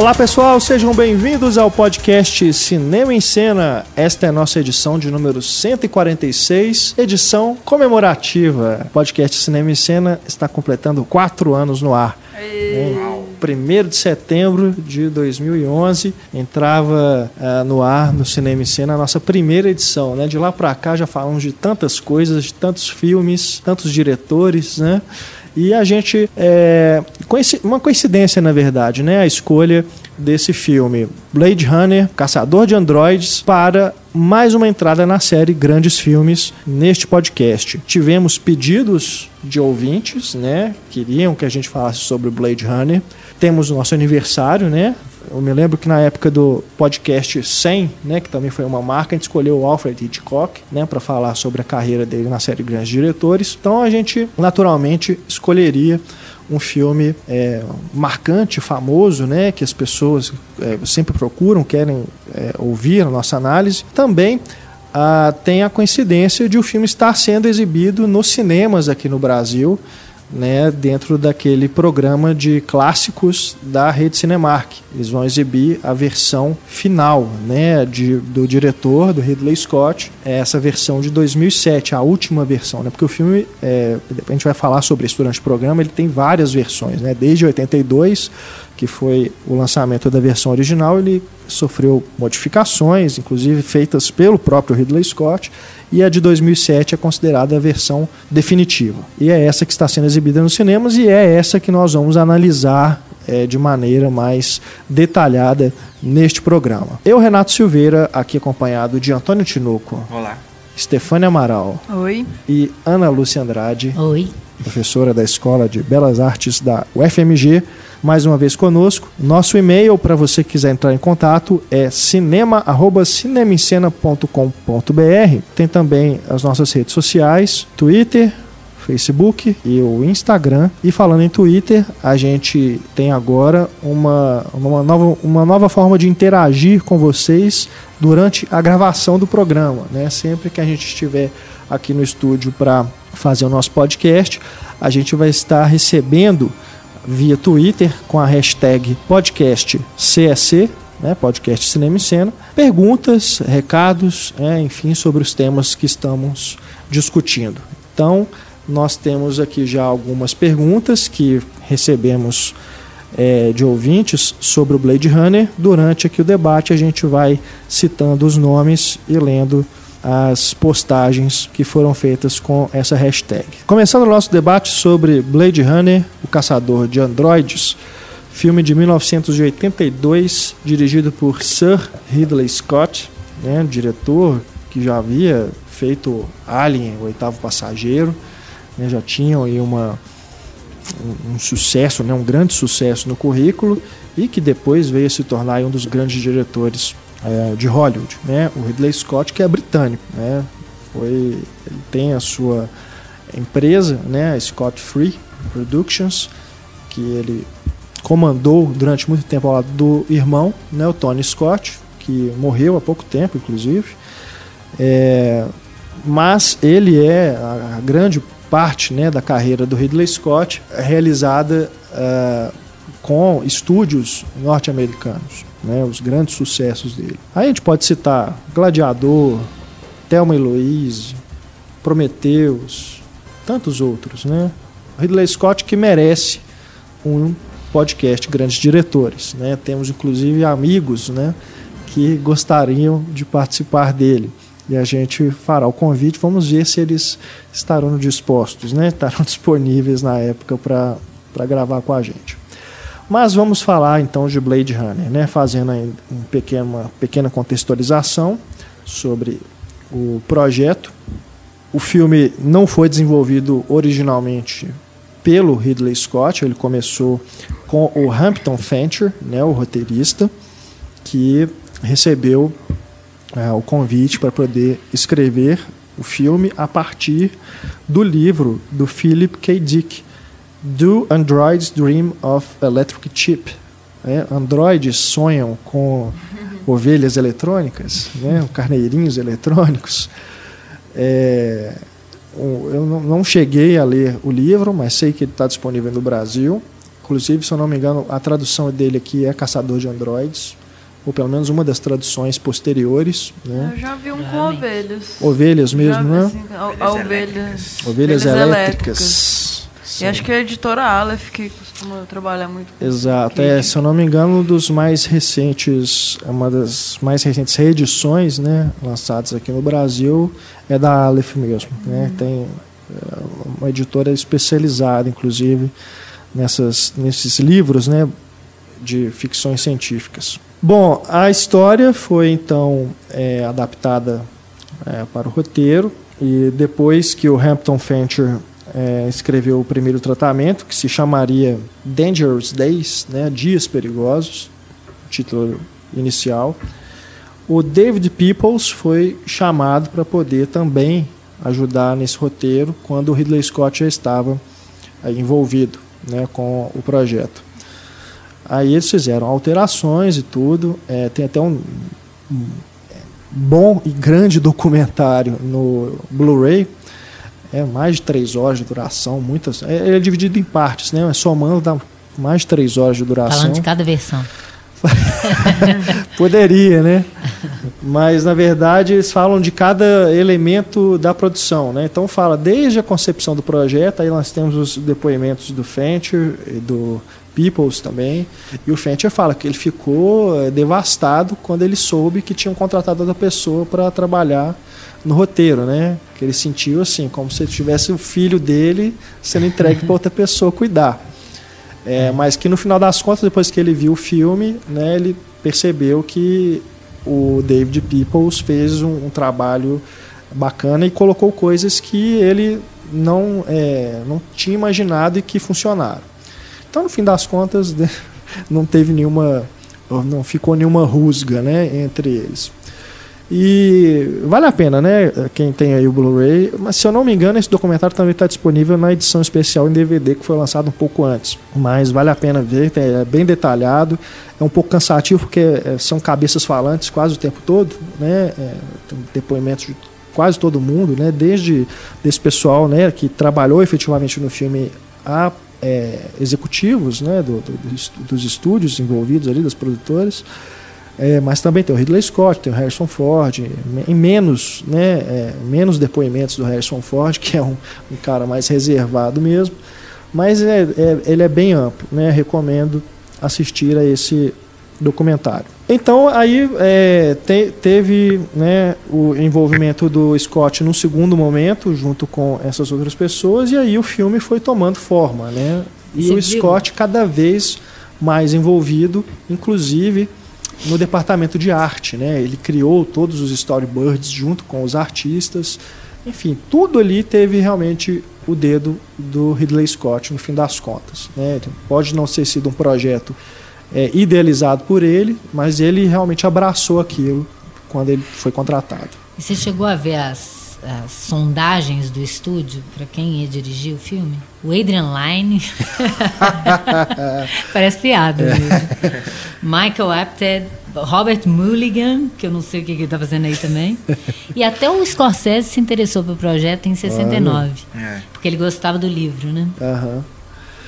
Olá pessoal, sejam bem-vindos ao podcast Cinema em Cena. Esta é a nossa edição de número 146, edição comemorativa. O podcast Cinema em Cena está completando quatro anos no ar. Em 1 de setembro de 2011 entrava uh, no ar no Cinema em Cena a nossa primeira edição. Né? De lá para cá já falamos de tantas coisas, de tantos filmes, tantos diretores, né? E a gente. É, uma coincidência, na verdade, né? A escolha desse filme Blade Runner, Caçador de Androids, para mais uma entrada na série Grandes Filmes neste podcast. Tivemos pedidos de ouvintes, né? Queriam que a gente falasse sobre Blade Runner. Temos o nosso aniversário, né? Eu me lembro que na época do podcast 100, né, que também foi uma marca, a gente escolheu o Alfred Hitchcock, né, para falar sobre a carreira dele na série Grandes Diretores. Então a gente naturalmente escolheria um filme é, marcante, famoso, né, que as pessoas é, sempre procuram, querem é, ouvir a nossa análise. Também ah, tem a coincidência de o filme estar sendo exibido nos cinemas aqui no Brasil né, dentro daquele programa de clássicos da rede Cinemark. Eles vão exibir a versão final né, de, do diretor, do Ridley Scott, é essa versão de 2007, a última versão, né, porque o filme, é, a gente vai falar sobre isso durante o programa, ele tem várias versões, né, desde 82, que foi o lançamento da versão original, ele sofreu modificações, inclusive feitas pelo próprio Ridley Scott, e a de 2007 é considerada a versão definitiva. E é essa que está sendo exibida nos cinemas e é essa que nós vamos analisar é, de maneira mais detalhada neste programa. Eu, Renato Silveira, aqui acompanhado de Antônio Tinoco. Olá. Stefânia Amaral. Oi. E Ana Lúcia Andrade. Oi. Professora da Escola de Belas Artes da UFMG mais uma vez conosco. Nosso e-mail para você que quiser entrar em contato é cinema@cinemencena.com.br. Tem também as nossas redes sociais, Twitter, Facebook e o Instagram. E falando em Twitter, a gente tem agora uma, uma, nova, uma nova forma de interagir com vocês durante a gravação do programa. Né? Sempre que a gente estiver aqui no estúdio para fazer o nosso podcast, a gente vai estar recebendo via Twitter com a hashtag podcast CSC, né, podcast Cinema e Cena, perguntas, recados, é, enfim, sobre os temas que estamos discutindo. Então, nós temos aqui já algumas perguntas que recebemos é, de ouvintes sobre o Blade Runner. Durante aqui o debate, a gente vai citando os nomes e lendo as postagens que foram feitas com essa hashtag. Começando o nosso debate sobre Blade Runner, o caçador de androides, filme de 1982, dirigido por Sir Ridley Scott, né, diretor que já havia feito Alien, o oitavo passageiro, né, já tinha aí uma, um, um sucesso, né, um grande sucesso no currículo e que depois veio a se tornar um dos grandes diretores é, de Hollywood, né? O Ridley Scott que é britânico, né? Foi, ele tem a sua empresa, né? A Scott Free Productions, que ele comandou durante muito tempo ao lado do irmão, né? O Tony Scott, que morreu há pouco tempo, inclusive. É, mas ele é a, grande parte né, da carreira do Ridley Scott realizada uh, com estúdios norte-americanos né, os grandes sucessos dele. Aí a gente pode citar Gladiador, Thelma e Louise, Prometheus, tantos outros, né? Ridley Scott que merece um podcast Grandes Diretores, né? Temos inclusive amigos, né, que gostariam de participar dele. E a gente fará o convite, vamos ver se eles estarão dispostos, né? Estarão disponíveis na época para gravar com a gente. Mas vamos falar então de Blade Runner, né? fazendo um uma pequena contextualização sobre o projeto. O filme não foi desenvolvido originalmente pelo Ridley Scott, ele começou com o Hampton Fancher, né, o roteirista, que recebeu é, o convite para poder escrever o filme a partir do livro do Philip K. Dick, Do Androids Dream of Electric Chip? É, androides sonham com ovelhas eletrônicas, né? carneirinhos eletrônicos. É, eu não cheguei a ler o livro, mas sei que ele está disponível no Brasil, inclusive, se eu não me engano, a tradução dele aqui é Caçador de Androides, ou pelo menos uma das traduções posteriores. Né? Eu já vi um com ovelhas. Ovelhas mesmo, né? Assim, a ovelhas. Ovelhas elétricas. E acho que é a editora Aleph que costuma trabalhar muito com Exato. É, se eu não me engano, dos mais recentes, uma das mais recentes reedições, né, lançadas aqui no Brasil, é da Aleph mesmo. Né? Uhum. Tem é, uma editora especializada, inclusive, nessas, nesses livros, né, de ficções científicas. Bom, a história foi então é, adaptada é, para o roteiro e depois que o Hampton Fancher é, escreveu o primeiro tratamento, que se chamaria Dangerous Days, né, Dias Perigosos, título inicial. O David Peoples foi chamado para poder também ajudar nesse roteiro quando o Ridley Scott já estava aí, envolvido né, com o projeto. Aí eles fizeram alterações e tudo. É, tem até um, um bom e grande documentário no Blu-ray é mais de três horas de duração, muitas. É, é dividido em partes, né? Somando dá mais de três horas de duração. Falando de cada versão. Poderia, né? Mas na verdade eles falam de cada elemento da produção, né? Então fala desde a concepção do projeto, aí nós temos os depoimentos do Fencher e do Peoples também, e o Fencher fala que ele ficou é, devastado quando ele soube que tinham contratado outra pessoa para trabalhar no roteiro, né? Que ele sentiu assim, como se tivesse o filho dele sendo entregue para outra pessoa cuidar. É, mas que no final das contas, depois que ele viu o filme, né, ele percebeu que o David Peoples fez um, um trabalho bacana e colocou coisas que ele não, é, não tinha imaginado e que funcionaram. Então, no fim das contas, não teve nenhuma, não ficou nenhuma rusga, né, entre eles. E vale a pena, né? Quem tem aí o Blu-ray. Mas se eu não me engano, esse documentário também está disponível na edição especial em DVD que foi lançado um pouco antes. Mas vale a pena ver, é bem detalhado. É um pouco cansativo porque é, são cabeças falantes quase o tempo todo, né? É, depoimentos de quase todo mundo, né? Desde desse pessoal, né? Que trabalhou efetivamente no filme a é, executivos, né? Do, do, dos estúdios envolvidos ali, das produtoras. É, mas também tem o Ridley Scott, tem o Harrison Ford, em menos, né, é, menos depoimentos do Harrison Ford, que é um, um cara mais reservado mesmo, mas é, é, ele é bem amplo, né, recomendo assistir a esse documentário. Então aí é, te, teve né, o envolvimento do Scott no segundo momento, junto com essas outras pessoas, e aí o filme foi tomando forma, né? E Você o Scott cada vez mais envolvido, inclusive no departamento de arte, né? Ele criou todos os storyboards junto com os artistas. Enfim, tudo ali teve realmente o dedo do Ridley Scott no fim das contas. Né? Pode não ter sido um projeto é, idealizado por ele, mas ele realmente abraçou aquilo quando ele foi contratado. E você chegou a ver as as sondagens do estúdio para quem ia dirigir o filme. O Adrian Lyne. Parece piada é. mesmo. Michael Apted, Robert Mulligan, que eu não sei o que, ele está fazendo aí também. E até o Scorsese se interessou pelo projeto em 69. É. Porque ele gostava do livro, né? Uhum.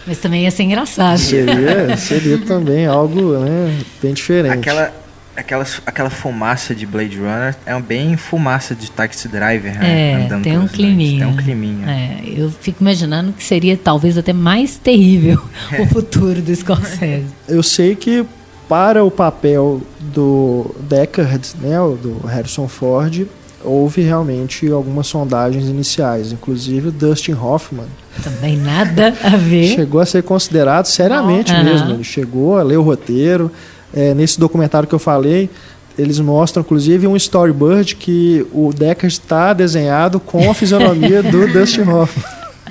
Mas também ia ser engraçado. Seria, seria também algo né, bem diferente. Aquela, aquela, aquela fumaça de Blade Runner é bem fumaça de Taxi Driver, né? É, tem um climinha. Tem um climinha. É, eu fico imaginando que seria talvez até mais terrível o futuro do Scorsese. Eu sei que para o papel do Deckard, né, do Harrison Ford, houve realmente algumas sondagens iniciais, inclusive o Dustin Hoffman. Também nada a ver. Chegou a ser considerado seriamente oh. mesmo. Ele chegou a ler o roteiro, é, nesse documentário que eu falei, eles mostram inclusive um storyboard que o Deckard está desenhado com a fisionomia do Dustin Hoffman.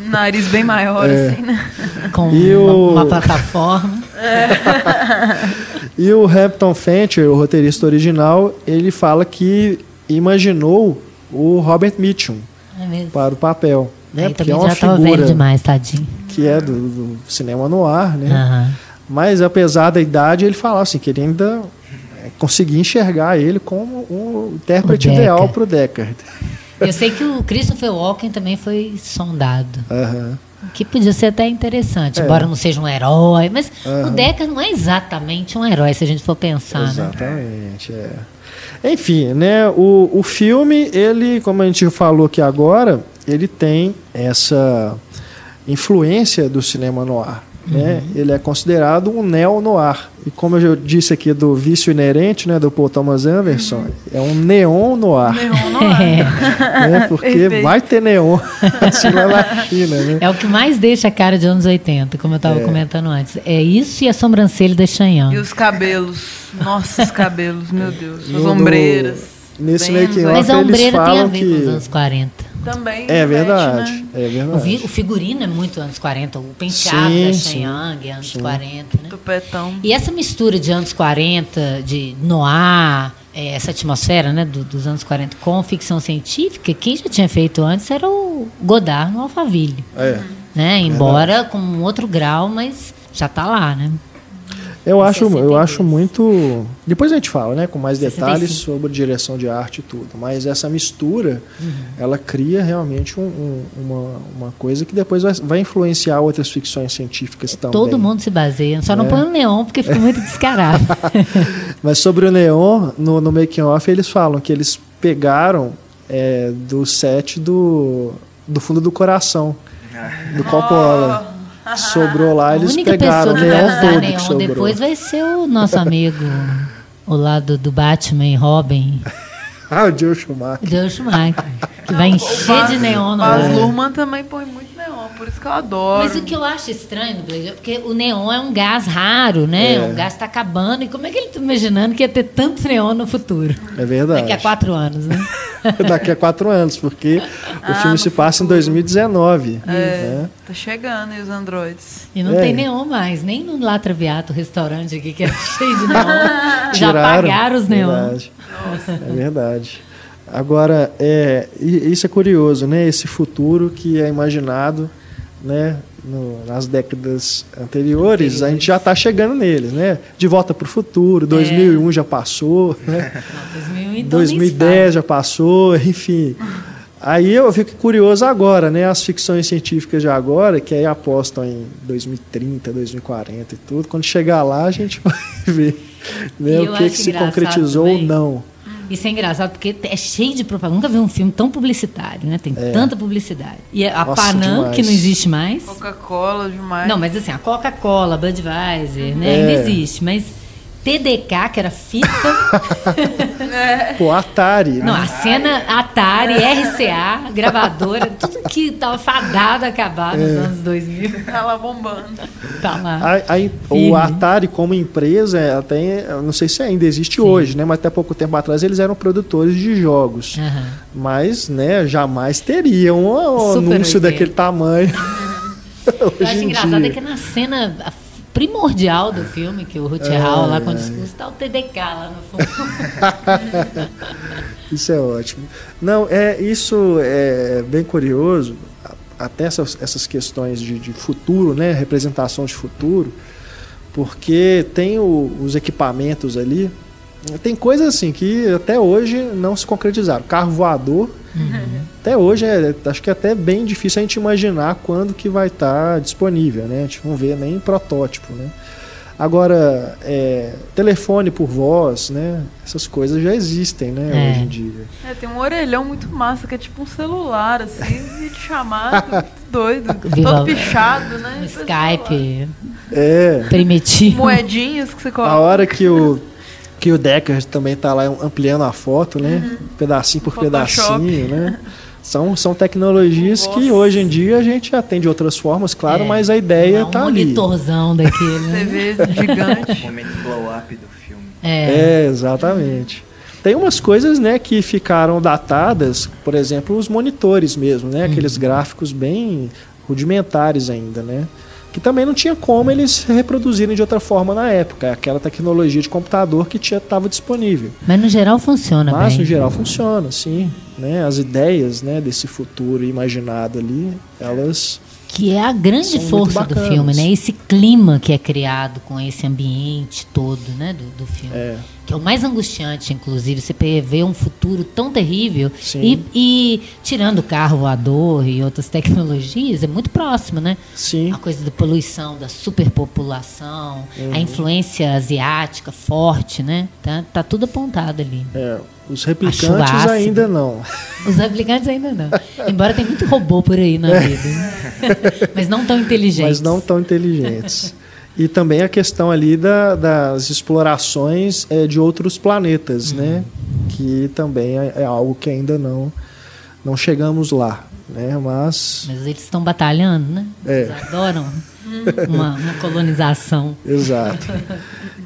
Nariz bem maior, é. assim, né? Com e uma, o... uma plataforma. É. e o Hampton Fancher, o roteirista original, ele fala que imaginou o Robert Mitchum é para o papel. Né? Aí Porque é uma já figura velho demais, tadinho. Que é do, do cinema no ar, né? Uhum. Mas apesar da idade, ele falava assim, que ele ainda é, conseguia enxergar ele como um intérprete o ideal para o Deckard. Eu sei que o Christopher Walken também foi sondado. Uhum. Que podia ser até interessante, É. embora não seja um herói. Mas o Aham. Deca não é exatamente um herói, se a gente for pensar, né? Exatamente, é. Enfim, né, o, o filme, ele, como a gente falou aqui agora, ele tem essa influência do cinema noir. Né? Ele é considerado um neo-noir. E como eu já disse aqui do Vício Inerente, né, do Paul Thomas Anderson, é um neon noir. Neon não é. Né, porque vai ter neon assim lá na China. Né? É o que mais deixa a cara de anos 80, como eu estava comentando antes. É isso e a sobrancelha da E Chanhão. os cabelos. Nossa, os cabelos, meu Deus. E As ombreiras. nesse Bem making anos off, Mas a eles ombreira tem a falam ver que- com os anos 40. Também. É verdade, né? é O, verdade. vi- o figurino é muito anos 40, o penteado Sim, da Shenyang é anos sim. 40, né? Tupetão. E essa mistura de anos 40, de noir, é, essa atmosfera né, do- dos anos 40 com ficção científica, quem já tinha feito antes era o Godard no Alphaville. É. Né? Embora com um outro grau, mas já está lá, né? Eu acho, eu 62. acho muito. Depois a gente fala, né, com mais 65. detalhes sobre direção de arte e tudo. Mas essa mistura, Uhum. ela cria realmente um- um- uma, uma coisa que depois vai, vai influenciar outras ficções científicas também. Todo mundo se baseia. Só não É. põe o neon porque fica muito descarado. Mas sobre o neon, no, no making off eles falam que eles pegaram é, do set do do fundo do coração do Coppola. Sobrou lá, a eles única pegaram pessoa o que vai neon usar todo que neon sobrou. depois vai ser o nosso amigo, o lado do Batman e Robin, Ah, o Joe Schumacher. o Joe Schumacher, que vai encher de neon olho. Luhrmann também põe muito neon, por isso que eu adoro. Mas o que eu acho estranho no Blade é porque o neon é um gás raro, né? É. O gás está acabando. E como é que ele está imaginando que ia ter tanto neon no futuro? É verdade. Daqui a quatro anos, né? Daqui a quatro anos, porque o Ah, filme no se passa em 2019. É, né? tá chegando aí os androides. E não É. tem neon mais, nem no La Traviato, restaurante aqui, que era cheio de neon. Já Tiraram. apagaram os neon. Verdade. É verdade. Agora, é, isso é curioso, né? Esse futuro que é imaginado né? no- nas décadas anteriores, a gente já está chegando neles, né? De Volta para o Futuro, 2001 já passou, né? Não, 2000, então nem se 2010 já passou, enfim. Aí eu fico curioso agora, né? As ficções científicas de agora, que aí apostam em 2030, 2040 e tudo. Quando chegar lá, a gente vai ver né, o que, que se concretizou ou também. não. Isso é engraçado porque é cheio de propaganda. Nunca vi um filme tão publicitário, né? Tem tanta publicidade. E a Nossa, Panam, demais. que não existe mais. Coca-Cola demais. Não, mas assim, a Coca-Cola, Budweiser, né? É. Ainda existe. Mas TDK, que era fita. Pô, Atari. não, né? a cena Atari, RCA, gravadora, tudo que tava fadado a acabar nos É. anos 2000. Tá lá bombando. Tá lá. A- a- o. Atari como empresa, é, até, não sei se ainda existe hoje, né? Mas até pouco tempo atrás eles eram produtores de jogos. Aham. Mas, né, jamais teriam um, Super anúncio 80. daquele tamanho. Eu acho engraçado dia. é que na cena primordial do filme, que o Rutherhal lá com o discurso, tá o TDK lá no fundo. Isso é ótimo. Não, é isso é bem curioso. Até essas, essas questões de, de futuro, né, representação de futuro, porque tem o- os equipamentos ali. Tem coisas assim que até hoje não se concretizaram. Carro voador, até hoje é, acho que é até bem difícil a gente imaginar quando que vai estar disponível, né? A gente não vê nem protótipo, né? Agora, é, telefone por voz, né? Essas coisas já existem, né? É. Hoje em dia. É, tem um orelhão muito massa, que é tipo um celular, assim, chamado, muito doido. Viva- Todo pichado, né? Skype É. primitivo. Moedinhas que você A coloca. hora que o que o Decker também tá lá ampliando a foto, né? Pedacinho por Uhum. Photoshop. pedacinho, né? São, são tecnologias que Nossa. hoje em dia a gente atende de outras formas, claro, É, mas a ideia Não é um tá ali. monitorzão daquele. né? TV gigante. Momento blow up do filme. É. É, exatamente. Tem umas coisas, né, que ficaram datadas, por exemplo, os monitores mesmo, né, aqueles gráficos bem rudimentares ainda, né, que também não tinha como eles reproduzirem de outra forma na época, é aquela tecnologia de computador que estava disponível. Mas no geral funciona Mas bem. no geral funciona, sim, né, as ideias, né, desse futuro imaginado ali, elas Que é a grande São força do filme, né? Esse clima que é criado com esse ambiente todo, né? Do, do filme. É. Que é o mais angustiante, inclusive. Você vê um futuro tão terrível. E, e tirando o carro voador e outras tecnologias, é muito próximo, né? Sim. A coisa da poluição, da superpopulação, Uhum. a influência asiática forte, né? Tá, tá tudo apontado ali. É, os replicantes ainda não. Os replicantes ainda não. Embora tem muito robô por aí na vida. né? Mas não tão inteligentes. Mas não tão inteligentes. E também a questão ali da- das explorações é, de outros planetas, né? Que também é, é algo que ainda não, não chegamos lá, né? Mas, Mas eles estão batalhando, né? É. Eles adoram uma, uma colonização. exato.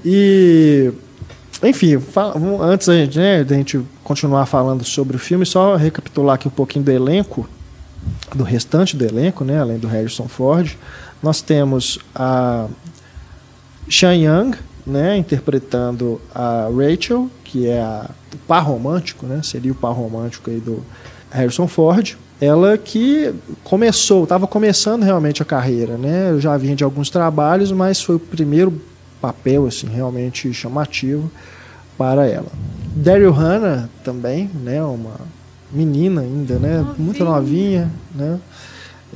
E, enfim, antes da gente, né, da gente continuar falando sobre o filme, só recapitular aqui um pouquinho do elenco, do restante do elenco, né? Além do Harrison Ford. Nós temos a Sean Young, né, interpretando a Rachel, que é a, o par romântico, né, seria o par romântico aí do Harrison Ford. Ela que começou, estava começando realmente a carreira, né? Eu já vinha de alguns trabalhos, mas foi o primeiro papel assim realmente chamativo para ela. Daryl Hannah também, né, uma menina ainda, né, muito novinha, né?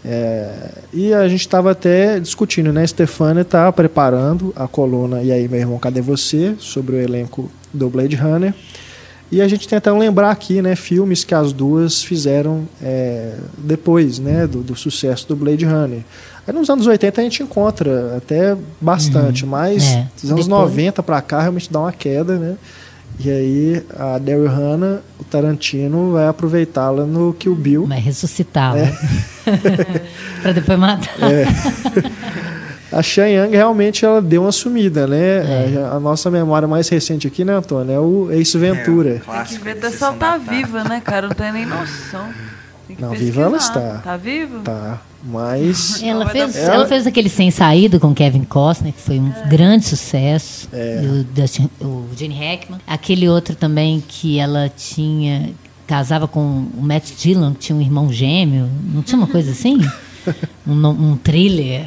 É, e a gente estava até discutindo, né? Stefania está preparando a coluna E aí, meu irmão, cadê você? Sobre o elenco do Blade Runner. E a gente tentando lembrar aqui, né? Filmes que as duas fizeram é, depois, né? Do, do sucesso do Blade Runner. Aí nos anos 80 a gente encontra até bastante, mas É, dos anos depois. 90 para cá realmente dá uma queda, né? E aí a Daryl Hannah, o Tarantino vai aproveitá-la no Kill Bill. Vai ressuscitá-la. É. pra depois matar. A Sean Young realmente ela deu uma sumida, né? É. A nossa memória mais recente aqui, né, Antônio? É o Ace Ventura. É, o Tem que clássico ver até se ela tá viva, né, cara? Não tem nem noção. Tem que Não, viva ela está. Tá viva? Tá. Mas. Ela fez, certo. ela fez aquele Sem Saída com Kevin Costner, que foi um grande sucesso. É. E O, Dustin, o Gene Hackman. Aquele outro também que ela tinha. Casava com o Matt Dillon, que tinha um irmão gêmeo. Não tinha uma coisa assim? um, um thriller.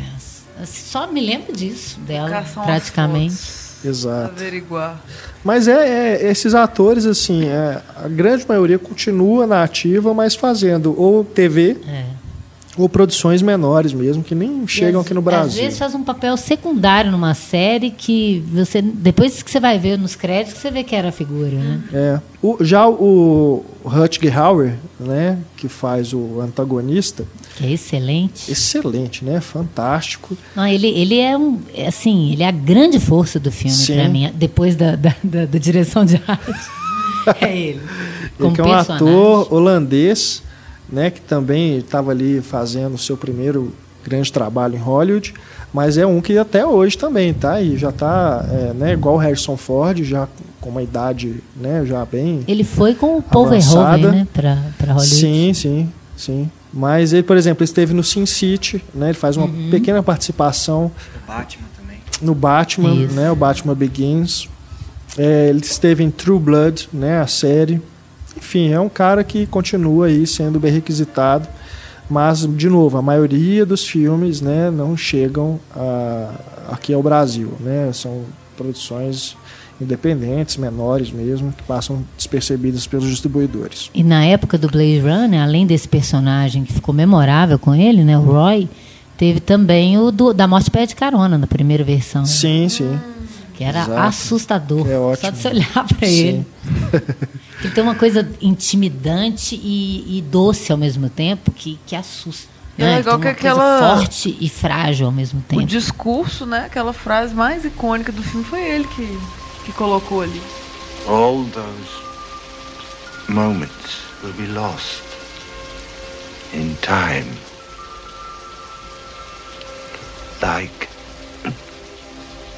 Só me lembro disso dela, praticamente. Exato. Averiguar. Mas é, é, esses atores, assim, é, a grande maioria continua na ativa, mas fazendo ou TV É. ou produções menores mesmo, que nem chegam às- aqui no Às Brasil. vezes faz um papel secundário numa série que você. Depois que você vai ver nos créditos, você vê que era a figura, né? É. O- já o Rutger Hauer, né, que faz o antagonista, Que é excelente. excelente, né? Fantástico. Não, ele, ele é um. Assim, ele é a grande força do filme pra mim, depois da, da, da- da direção de arte. é ele. Ele Como é um personagem. ator holandês, né, que também estava ali fazendo o seu primeiro grande trabalho em Hollywood, mas é um que até hoje também tá e já tá, é, né, igual o Harrison Ford, já com uma idade, né, já bem Ele foi com o Paul. Verhoeven, né, pra Hollywood. Sim, sim, sim. Mas ele, por exemplo, esteve no Sin City, né? Ele faz uma Uhum. pequena participação O Batman também. no Batman, Isso. né? O Batman Begins. É, ele esteve em True Blood, né? A série. Enfim, é um cara que continua aí sendo bem requisitado. Mas, de novo, a maioria dos filmes, né, não chegam a- aqui ao Brasil, né? São produções independentes, menores mesmo, que passam despercebidas pelos distribuidores. E na época do Blade Runner, além desse personagem que ficou memorável com ele, né, o Roy, teve também o do, da Morte Pé de Carona, na primeira versão. Sim, sim. Que era Exato. assustador. É Só ótimo. de você olhar para ele. Ele tem uma coisa intimidante e, e doce ao mesmo tempo que, que assusta. É né? Legal que coisa aquela- forte e frágil ao mesmo O tempo. discurso, né? Aquela frase mais icônica do filme foi ele que, que colocou ali. All those moments will be lost in time. Like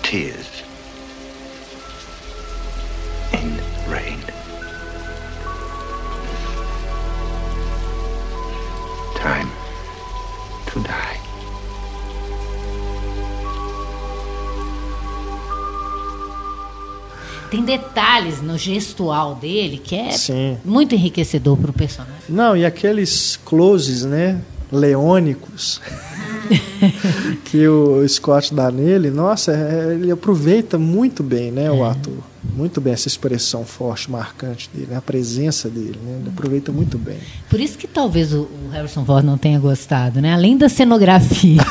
tears in rain. Time to die. Tem detalhes no gestual dele que é Sim. muito enriquecedor para o personagem. Não, e aqueles closes, né? Leônicos. Que o Scott dá nele, nossa, é- ele aproveita muito bem, né, o ator. Muito bem essa expressão forte, marcante dele, né, a presença dele, né, ele aproveita muito bem. Por isso que talvez o, o Harrison Ford não tenha gostado, né? Além da cenografia,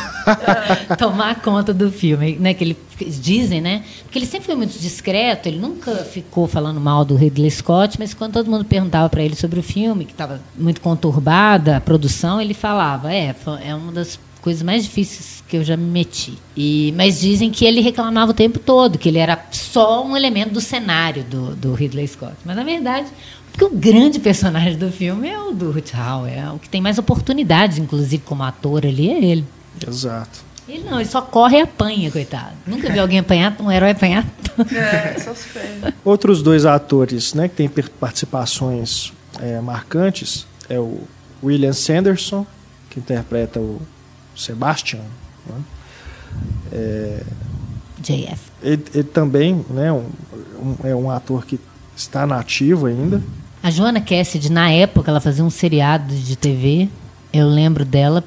tomar conta do filme, né? Que ele dizem, né? Porque ele sempre foi muito discreto, ele nunca ficou falando mal do Ridley Scott, mas quando todo mundo perguntava para ele sobre o filme, que estava muito conturbada a produção, ele falava: "É, é uma das coisas mais difíceis que eu já me meti". E mas dizem que ele reclamava o tempo todo, que ele era só um elemento do cenário do, do Ridley Scott. Mas na verdade, porque o grande personagem do filme é o do Ruth Howell, é o que tem mais oportunidades, inclusive como ator ali, é ele. Exato. Ele não, ele só corre e apanha, coitado. Nunca vi alguém apanhar, um herói apanhar. É, só se. Outros dois atores, né, que têm participações é, marcantes é o William Sanderson, que interpreta o Sebastian. né? JF. Ele, ele também, né, um- um- é um ator que está nativo ainda. A Joana Cassidy, na época, ela fazia um seriado de TV. Eu lembro dela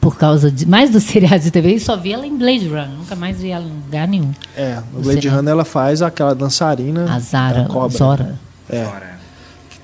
por causa de mais do seriado de TV e só vi ela em Blade Runner. Nunca mais vi ela em lugar nenhum. É, no Blade Runner ela faz aquela dançarina A Zara, da cobra. Zora. É, Fora.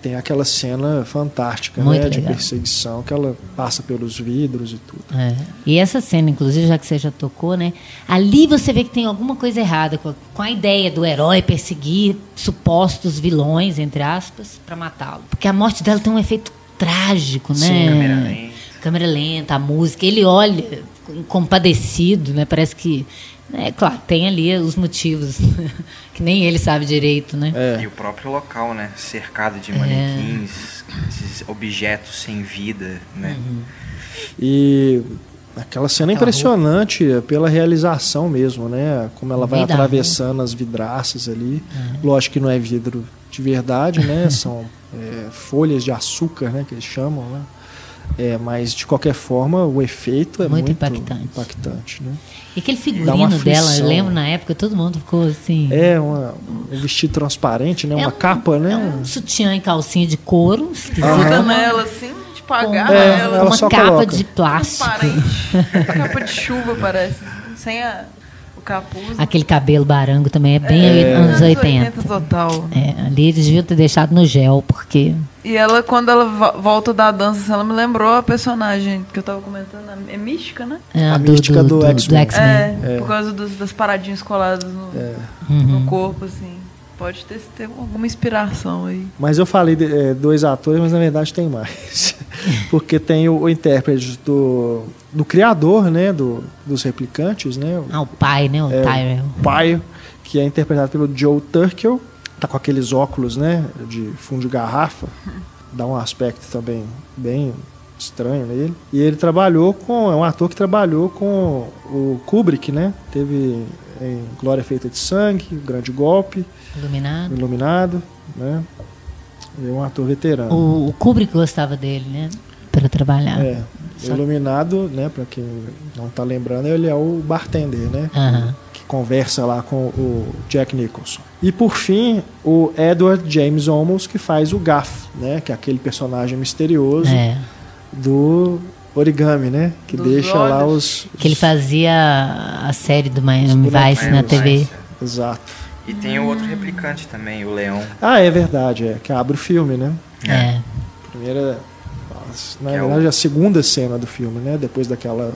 Tem aquela cena fantástica, Muito né, de perseguição, que ela passa pelos vidros e tudo. É. E essa cena, inclusive, já que você já tocou, né? Ali você vê que tem alguma coisa errada com a, com a ideia do herói perseguir supostos vilões, entre aspas, para matá-lo. Porque a morte dela tem um efeito trágico, né? Sim, câmera lenta. Câmera lenta, a música. Ele olha compadecido, né? Parece que. É claro, tem ali os motivos que nem ele sabe direito, né? É. E o próprio local, né? Cercado É. de manequins, esses objetos sem vida, né? Uhum. E aquela cena é Aquela impressionante pela realização mesmo, né? Como ela vai da atravessando as vidraças ali. Lógico que não é vidro de verdade, né? São é, folhas de açúcar, né? Que eles chamam, né? É, mas de qualquer forma o efeito é Muito muito, impactante. impactante, né? E aquele figurino dela, eu lembro na época, todo mundo ficou assim. É uma, um vestido transparente, né? É Uma um- capa, né? É um sutiã e calcinha de couro, esquisito, uma- nela assim, tipo, com agarra É, ela. ela uma só capa coloca. de plástico. Transparente. capa de chuva, parece. Sem a, o capuz. Aquele cabelo barango também é bem É. anos 80. total. É, ali eles deviam ter deixado no gel, porque. E ela, quando ela vo- volta da dança, assim, ela me lembrou a personagem que eu tava comentando. É mística, né? é, A mística do X-Men. É, É. por causa dos- das paradinhas coladas no, Uhum. no corpo, assim. Pode ter, ter alguma inspiração aí. Mas eu falei de, é, dois atores, mas na verdade tem mais. Porque tem o, o intérprete do, do criador, né? Do, dos replicantes, né? O Ah, o pai, né? O É, Tyrell. pai, que é interpretado pelo Joe Turkel. Tá com aqueles óculos, né? De fundo de garrafa. Dá um aspecto também bem estranho nele. E ele trabalhou com. É um ator que trabalhou com o Kubrick, né? Teve em Glória Feita de Sangue, O Grande Golpe, Iluminado. Iluminado, né? E é um ator veterano. O, o Kubrick gostava dele, né? Para trabalhar. É, Só- Iluminado, né? Pra quem não tá lembrando, ele é o bartender, né? Que conversa lá com o Jack Nicholson. E por fim, o Edward James Olmos, que faz o Gaff, né? Que é aquele personagem misterioso É. do origami, né? Que Dos deixa lá olhos. os. Que ele fazia a série do Miami Os. Vice na É, TV. é. Exato. E tem o outro replicante também, o Leão. Ah, é verdade, é. Que abre o filme, né? É. Primeira. Na é verdade, o- a segunda cena do filme, né? Depois daquela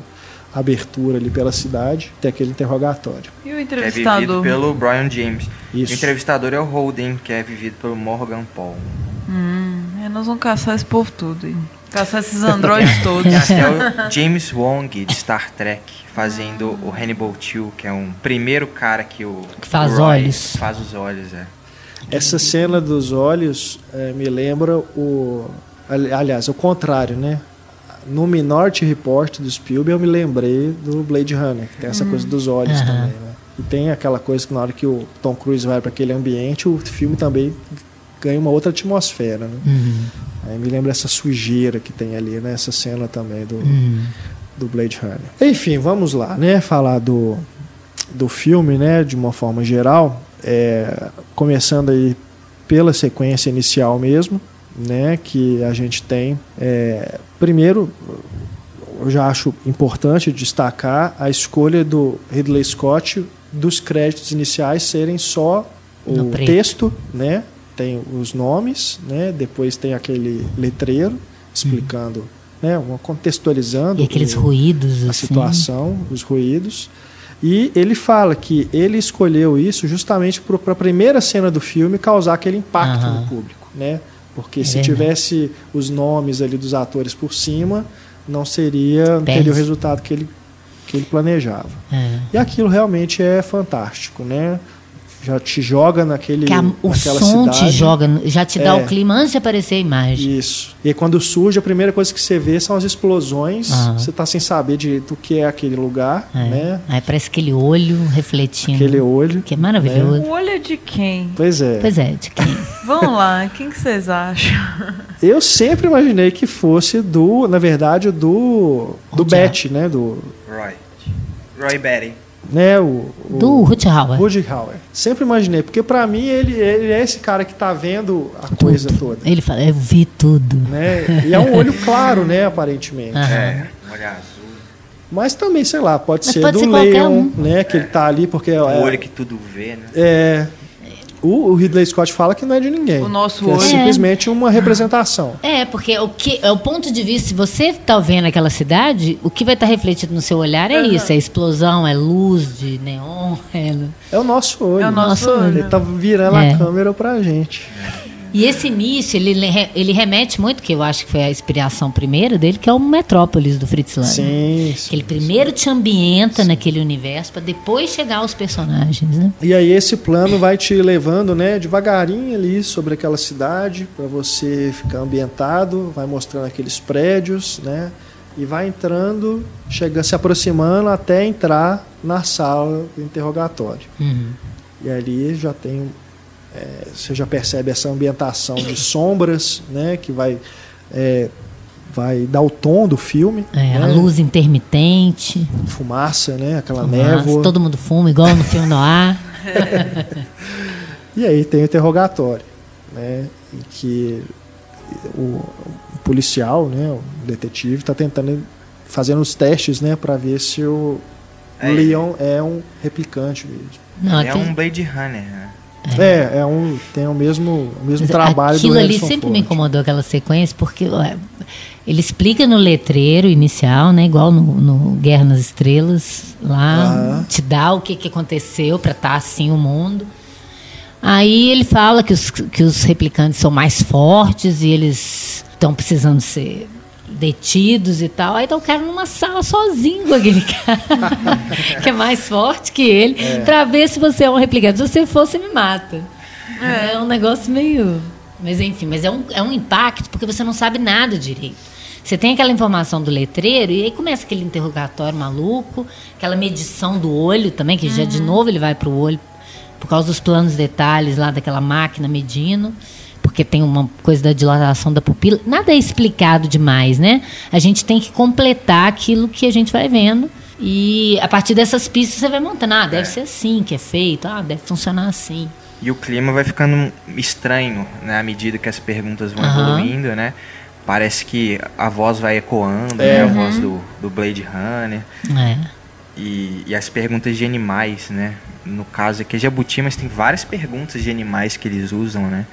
abertura ali pela cidade, tem aquele interrogatório. E o Que é vivido entrevistador? pelo Brian James. Isso. O entrevistador é o Holden, que é vivido pelo Morgan Paul. Hum, é, nós vamos caçar esse povo tudo aí. Caçar esses androides todos. Até o James Wong, de Star Trek, fazendo o Hannibal Till, que é um primeiro cara que o... Que faz Roy olhos. Faz os olhos, é. Essa cena dos olhos eh, me lembra o. ali- Aliás, o contrário, né? No Minority Report do Spielberg eu me lembrei do Blade Runner, que tem essa coisa dos olhos Aham. também, né? E tem aquela coisa que na hora que o Tom Cruise vai para aquele ambiente, o filme também ganha uma outra atmosfera, né? Uhum. Aí me lembra essa sujeira que tem ali, né? Essa cena também do, Uhum. do Blade Runner. Enfim, vamos lá, né? Falar do, do filme, né? De uma forma geral. É, começando aí pela sequência inicial mesmo, né? Que a gente tem. é, primeiro, eu já acho importante destacar a escolha do Ridley Scott dos créditos iniciais serem só No o texto, né? Tem os nomes, né? Depois tem aquele letreiro explicando, né? uma- Contextualizando E aqueles o- ruídos, a assim. situação, os ruídos. E ele fala que ele escolheu isso justamente para a primeira cena do filme causar aquele impacto Aham. no público, né? Porque É se verdade. tivesse os nomes ali dos atores por cima, não seria, não teria o resultado que ele, que ele planejava. É. E aquilo realmente é fantástico, né? Já te joga naquele, Que a- o naquela som cidade. te joga, já te dá É. o clima antes de aparecer a imagem. Isso. E quando surge, a primeira coisa que você vê são as explosões. Aham. Você está sem saber direito o que é aquele lugar, É. né? Aí parece aquele olho refletindo. Aquele olho. Que é maravilhoso. O olho é de quem? Pois é. Pois é, de quem? Vamos lá, quem que vocês acham? Eu sempre imaginei que fosse do, na verdade, do do Onde Bet, né, do, Roy. Roy Betty. Né, o, o Do Ruth Hauer. Rudy Hauer. Sempre imaginei, porque pra mim ele, ele é esse cara que tá vendo a coisa toda, Ele fala, eu vi tudo. né? E é um olho claro, né, aparentemente. Aham. É, olho azul. Mas também, sei lá, pode Mas ser pode do ser Leon, um. né, que ele tá ali porque é, O olho que tudo vê, né? é o, o Ridley Scott fala que não é de ninguém. O nosso que é olho. simplesmente uma representação. É, porque o que é o ponto de vista, se você está vendo aquela cidade, o que vai estar refletido no seu olhar é isso, é explosão, é luz de neon, é... É o nosso olho. É o nosso Nosso olho. Ele tá virando É. a câmera pra gente. E esse início, ele, le- ele remete muito, que eu acho que foi a inspiração primeira dele, que é o Metrópolis do Fritz Lang. Sim, sim. Que ele primeiro te ambienta naquele universo para depois chegar aos personagens, né? E aí esse plano vai te levando, né, devagarinho ali sobre aquela cidade para você ficar ambientado, vai mostrando aqueles prédios, né, e vai entrando, chegando, se aproximando até entrar na sala do interrogatório. Uhum. E ali já tem, é, você já percebe essa ambientação de sombras, né, que vai é, vai dar o tom do filme, É, né, A luz intermitente, fumaça, né, aquela fumaça, névoa. todo mundo fuma, igual no filme Noir. E aí tem o interrogatório, né? Em que o, o policial, né, o detetive, está tentando fazendo os testes, né, para ver se o É. Leon é um replicante mesmo. Não, é aquele- um Blade Runner, né? É, é um tem o mesmo o mesmo Mas trabalho Aquilo do ali Harrison sempre me Ford. incomodou aquela sequência, porque ué, ele explica no letreiro inicial, né? Igual no, no Guerra nas Estrelas, lá, Aham. te dá o que, que aconteceu para estar assim o mundo. Aí ele fala que os, que os replicantes são mais fortes e eles estão precisando ser detidos e tal. Aí tá o cara numa sala sozinho com aquele cara, que é mais forte que ele, pra ver se você é um replicante. Se você for, você me mata. É, um negócio meio. Mas enfim, mas é um, é um impacto porque você não sabe nada direito. Você tem aquela informação do letreiro e aí começa aquele interrogatório maluco, aquela medição do olho também, que já de novo ele vai pro olho por causa dos planos detalhes lá daquela máquina medindo, porque tem uma coisa da dilatação da pupila. Nada é explicado demais, né? A gente tem que completar aquilo que a gente vai vendo. E a partir dessas pistas você vai montando. Ah, deve ser assim que é feito. Ah, deve funcionar assim. E o clima vai ficando estranho, né? À medida que as perguntas vão Aham. evoluindo, né? Parece que a voz vai ecoando, É. né? A voz do, do Blade Runner. É. E, e as perguntas de animais, né? No caso aqui é jabuti, mas tem várias perguntas de animais que eles usam, né?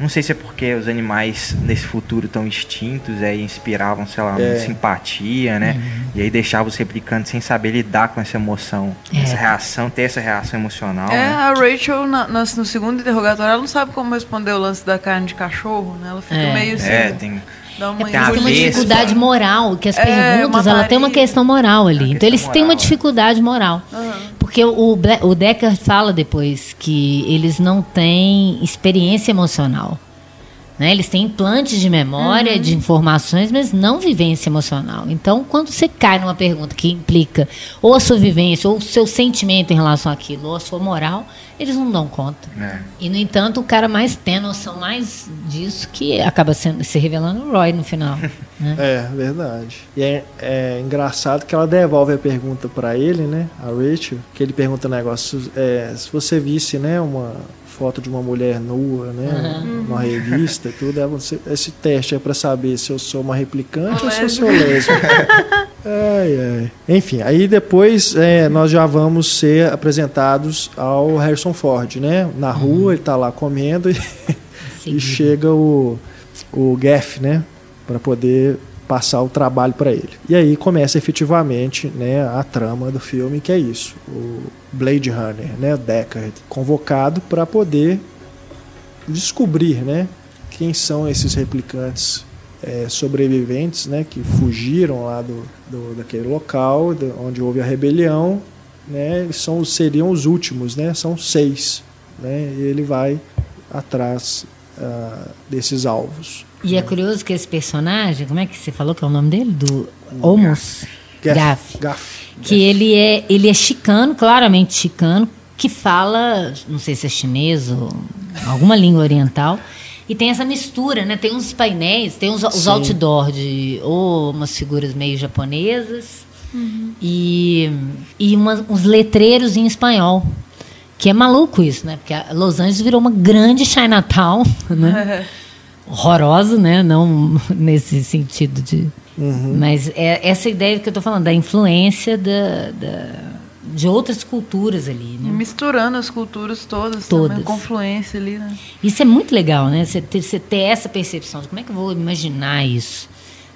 Não sei se é porque os animais nesse futuro estão extintos, aí inspiravam, sei lá, É. uma simpatia, né? E aí deixavam os replicantes sem saber lidar com essa emoção, É. essa reação, ter essa reação emocional, É, né? a Rachel, na- na- no segundo interrogatório, ela não sabe como responder o lance da carne de cachorro, né? Ela fica É. meio assim. É, tem Dá É porque eles têm uma dificuldade moral, que as É, perguntas, ela tem uma questão moral ali. Uma então eles têm uma é. dificuldade moral. Porque o, Ble- o Decker fala depois que eles não têm experiência emocional. Né? Eles têm implantes de memória, Uhum. de informações, mas não vivência emocional. Então, quando você cai numa pergunta que implica ou a sua vivência, ou o seu sentimento em relação àquilo, ou a sua moral, eles não dão conta. É. E, no entanto, o cara mais tem a noção mais disso que acaba sendo, se revelando o Roy no final. né? É, verdade. E é, é engraçado que ela devolve a pergunta pra ele, né? A Rachel, que ele pergunta um negócio, é, se você visse, né, uma foto de uma mulher nua, né? Uma revista tudo. Você- esse teste é para saber se eu sou uma replicante ou se eu sou lésbica. ai, ai. Enfim, aí depois é, nós já vamos ser apresentados ao Harrison Ford, né? Na rua, ele tá lá comendo e, e chega o, o Gaff, né? Para poder passar o trabalho para ele. E aí começa efetivamente né, a trama do filme, que é isso. O Blade Runner, né, Deckard, convocado para poder descobrir né, quem são esses replicantes é, sobreviventes né, que fugiram lá do, do- daquele local onde houve a rebelião. Né, são, seriam os últimos, né, são seis. Né, e ele vai atrás ah, desses alvos. E é curioso que esse personagem, como é que você falou que é o nome dele? Do Homos Gaff. Gaff. Que ele é, ele é chicano, claramente chicano, que fala, não sei se é chinês ou alguma língua oriental. E tem essa mistura, né? Tem uns painéis, tem uns, os Sim. outdoor de ou umas figuras meio japonesas e, e uma- uns letreiros em espanhol. Que é maluco isso, né? Porque a Los Angeles virou uma grande Chinatown, né? horrorosa, né? Não nesse sentido de. Mas é essa ideia que eu estou falando, da influência da, da- de outras culturas ali. Né? misturando as culturas todas, Todas. também, confluência ali, né? Isso é muito legal, né? Você ter, você ter essa percepção de como é que eu vou imaginar isso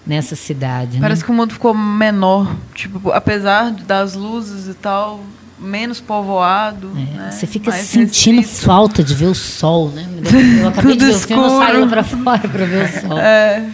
nessa cidade. Parece né? que o mundo ficou menor. Tipo, apesar das luzes e tal, menos povoado. É, né? Você fica mais sentindo restrito. falta de ver o sol, né? Eu acabei de ver o filme, eu saí escuro. pra fora pra ver o sol. É,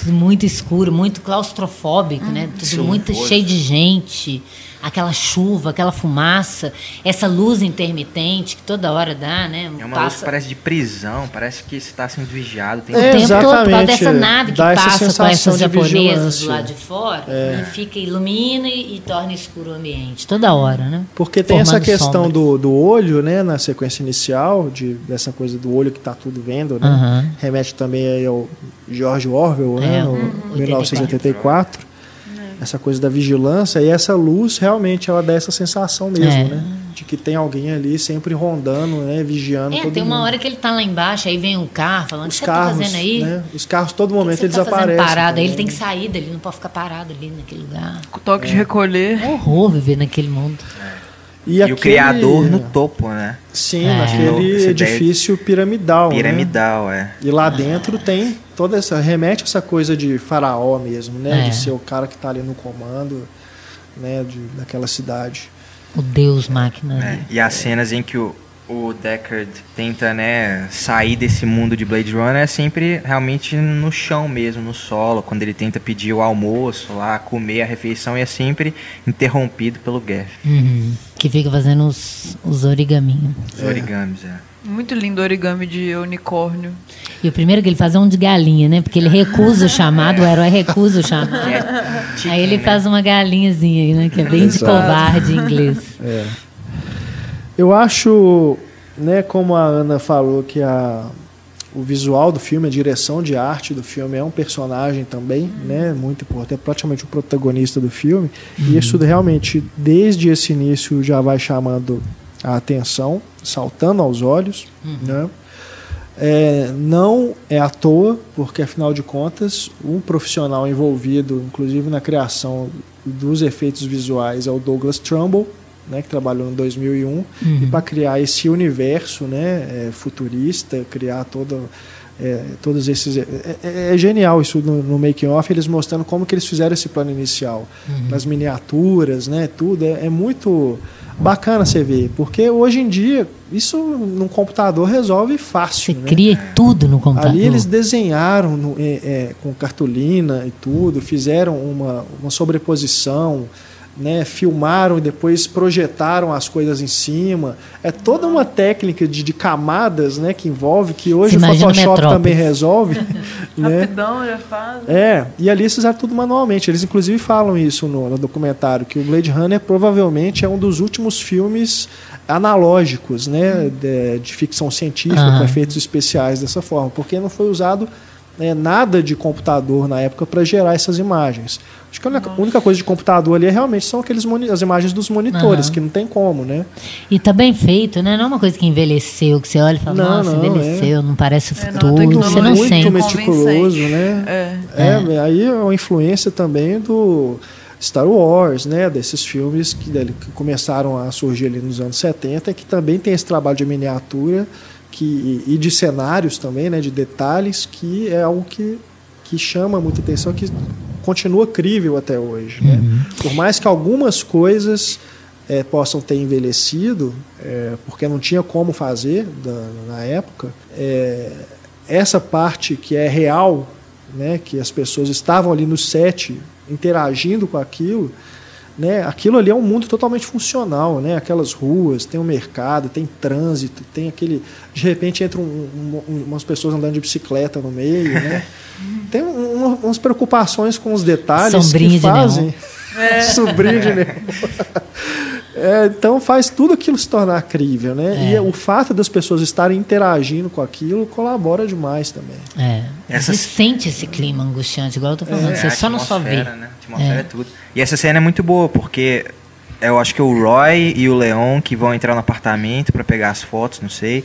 Tudo muito escuro, muito claustrofóbico, né? Tudo muito cheio de gente. Aquela chuva, aquela fumaça, essa luz intermitente que toda hora dá, né? É uma luz que parece de prisão, parece que você está sendo vigiado. Tem o É, tempo todo por causa exatamente, dessa nave que dá essa passa com essas japonesas lado de fora e fica, ilumina e, e torna escuro o ambiente. Toda hora, né? Porque tem essa Formando questão sombras. do, do olho, né, na sequência inicial, de, dessa coisa do olho que tá tudo vendo, né? Aham. Remete também aí ao George Orwell, né, É, no uhum. 1984. Essa coisa da vigilância e essa luz realmente ela dá essa sensação mesmo, É. né? De que tem alguém ali sempre rondando, né, vigiando É, todo tem uma mundo. hora que ele tá lá embaixo, aí vem um carro falando, o que você tá fazendo aí? né? Os carros todo O que momento você eles tá aparecem. parado? Aí ele tem que né? sair dali, não pode ficar parado ali naquele lugar. com toque É. de recolher. É um horror viver naquele mundo. E, E, aquele- o criador no topo, né? Sim, É. naquele edifício piramidal. né? Piramidal, é. E lá dentro tem toda essa. remete a essa coisa de faraó mesmo, né? É. De ser o cara que está ali no comando né? de, daquela cidade. O Deus máquina. É, ali. E as cenas em que o, o Deckard tenta, né, sair desse mundo de Blade Runner é sempre realmente no chão mesmo, no solo, quando ele tenta pedir o almoço lá, comer a refeição, e é sempre interrompido pelo Gaff. Uhum. Que fica fazendo os, os origaminhos. Os origamis, é. Muito lindo origami de unicórnio. E o primeiro que ele faz é um de galinha, né? Porque ele recusa o chamado, o herói recusa o chamado. É Aí ele né? faz uma galinhazinha aí, né? Que é bem de Exato. covarde em inglês. Eu acho, né, como a Ana falou, que a, o visual do filme, a direção de arte do filme é um personagem também, né, muito importante, é praticamente o protagonista do filme. E isso realmente, desde esse início, já vai chamando a atenção, saltando aos olhos, né? É, não é à toa, porque afinal de contas, um profissional envolvido, inclusive na criação dos efeitos visuais, é o Douglas Trumbull, né, que trabalhou em 2001, e para criar esse universo né, é, futurista, criar todo, é, todos esses. É, é- é genial isso no, no making off, eles mostrando como que eles fizeram esse plano inicial, nas miniaturas, né, tudo. É, é muito bacana você ver, porque hoje em dia isso num computador resolve fácil. Você né? cria tudo no computador. Ali eles desenharam no- é, é, com cartolina e tudo, fizeram uma, uma sobreposição, né, filmaram e depois projetaram as coisas em cima. É toda uma técnica de, de camadas né, que envolve, que hoje Você o Photoshop também resolve. né? Rapidão, já faz. É, e ali eles fizeram tudo manualmente. Eles inclusive falam isso no, no documentário, que o Blade Runner provavelmente é um dos últimos filmes analógicos, né, de, de ficção científica, com efeitos especiais dessa forma, porque não foi usado né, nada de computador na época para gerar essas imagens. Acho que a única, a única coisa de computador ali é realmente são aqueles as imagens dos monitores, Aham. que não tem como, né? E tá bem feito, né? Não é uma coisa que envelheceu, que você olha e fala, Não, nossa, não, envelheceu, não parece o É, não, futuro, tem que você não muito sente. muito meticuloso, né? É. É, aí é uma influência também do Star Wars, né? Desses filmes que, dele- que começaram a surgir ali nos anos 70, que também tem esse trabalho de miniatura que, e de cenários também, né? De detalhes, que é algo que, que chama muita atenção, que continua crível até hoje. Né? Por mais que algumas coisas eh, possam ter envelhecido, eh, porque não tinha como fazer da- na época, eh, essa parte que é real, né, que as pessoas estavam ali no set interagindo com aquilo, né, aquilo ali é um mundo totalmente funcional, né, aquelas ruas, tem um mercado, tem trânsito, tem aquele, de repente entra um- um- umas pessoas andando de bicicleta no meio, né, tem um- um- umas preocupações com os detalhes Sombrinha que de fazem É. sobrinho de neon. É, então faz tudo aquilo se tornar crível, né? É. E o fato das pessoas estarem interagindo com aquilo colabora demais também. É. Essa- Você sente esse clima angustiante, igual eu tô falando, É, você só não só vê. Né? Atmosfera é. tudo. E essa cena é muito boa, porque eu acho que o Roy e o Leon que vão entrar no apartamento pra pegar as fotos, não sei.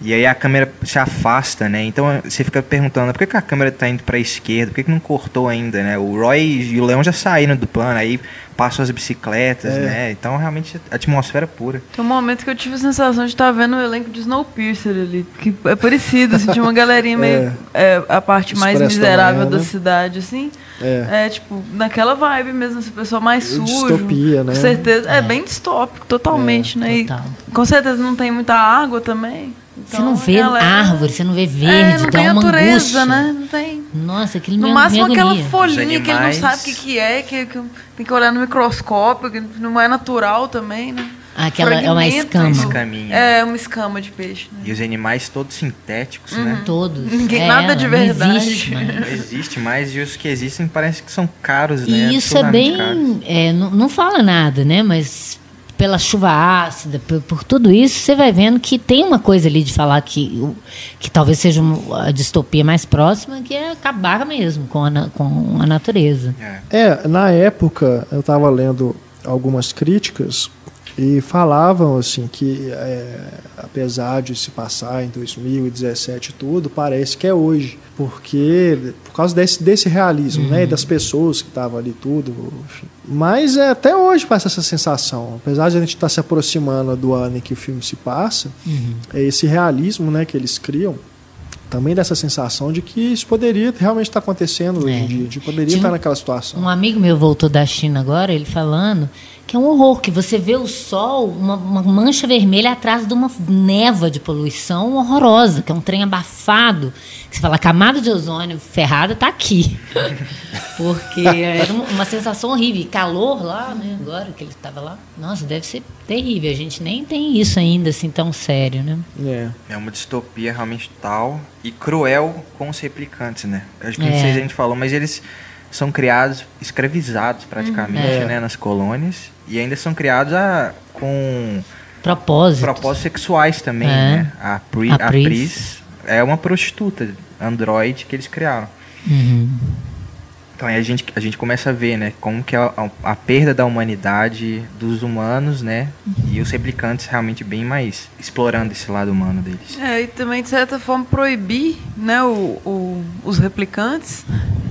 E aí a câmera se afasta, né? Então você fica perguntando, por que, que a câmera tá indo pra esquerda? Por que, que não cortou ainda, né? O Roy e o Leon já saíram do plano, aí passam as bicicletas, É. né? Então realmente atmosfera pura. Tem um momento que eu tive a sensação de estar vendo o elenco de Snowpiercer ali. Que é parecido, assim, tinha uma galerinha meio. é, a parte mais Expresso miserável Tamanho, da né? cidade, assim. É. É, tipo, naquela vibe mesmo, esse pessoal mais sujo. Distopia, né? Com certeza. É, bem distópico, totalmente, né? E Total. com certeza não tem muita água também. Você Então, não vê ela é- árvore, você não vê É, verde, não dá tem uma natureza, angústia. né? Não tem. Nossa, aquilo No máximo aquela folhinha que ele não sabe o que, que é, que, que tem que olhar no microscópio, que não é natural também, né? Aquela é uma escama. Escaminha. É uma escama de peixe, né? E os animais todos sintéticos, Uhum. né? Todos. Ninguém- É, nada de não verdade. existe, mano. Não existe mais, e os que existem parece que são caros, né? E isso é bem. é, não, não fala nada, né? Mas pela chuva ácida, por, por tudo isso, você vai vendo que tem uma coisa ali de falar que, que talvez seja a distopia mais próxima, que é acabar mesmo com a, com a natureza. É, na época eu estava lendo algumas críticas e falavam assim que é, apesar de se passar em 2017 e tudo, parece que é hoje, porque por causa desse, desse realismo, né, e das pessoas que estavam ali tudo, enfim. mas é, até hoje passa essa sensação, apesar de a gente estar se aproximando do ano em que o filme se passa, é esse realismo, né, que eles criam também dessa sensação de que isso poderia realmente estar acontecendo hoje É. em dia, de poderia Tinha estar um- naquela situação. Um amigo meu voltou da China agora, ele falando que é um horror, que você vê o sol, uma, uma mancha vermelha atrás de uma neva de poluição horrorosa, que é um trem abafado. que Você fala, a camada de ozônio ferrada está aqui. Porque era uma, uma sensação horrível. E calor lá, né? Agora que ele estava lá. Nossa, deve ser terrível. A gente nem tem isso ainda assim tão sério, né? É. É uma distopia realmente tal e cruel com os replicantes, né? Acho que não É. sei se a gente falou, mas eles são criados, escravizados praticamente, É. né, nas colônias. E ainda são criados a, com Propósito. propósitos sexuais também, É. né? A, Pri, A a Pris. Pris é uma prostituta androide que eles criaram. Uhum. Então aí a gente, a gente começa a ver, né, como que a, a, a perda da humanidade dos humanos, né, e os replicantes realmente bem mais explorando esse lado humano deles. É, e também, de certa forma, proibir né, o, o- os replicantes.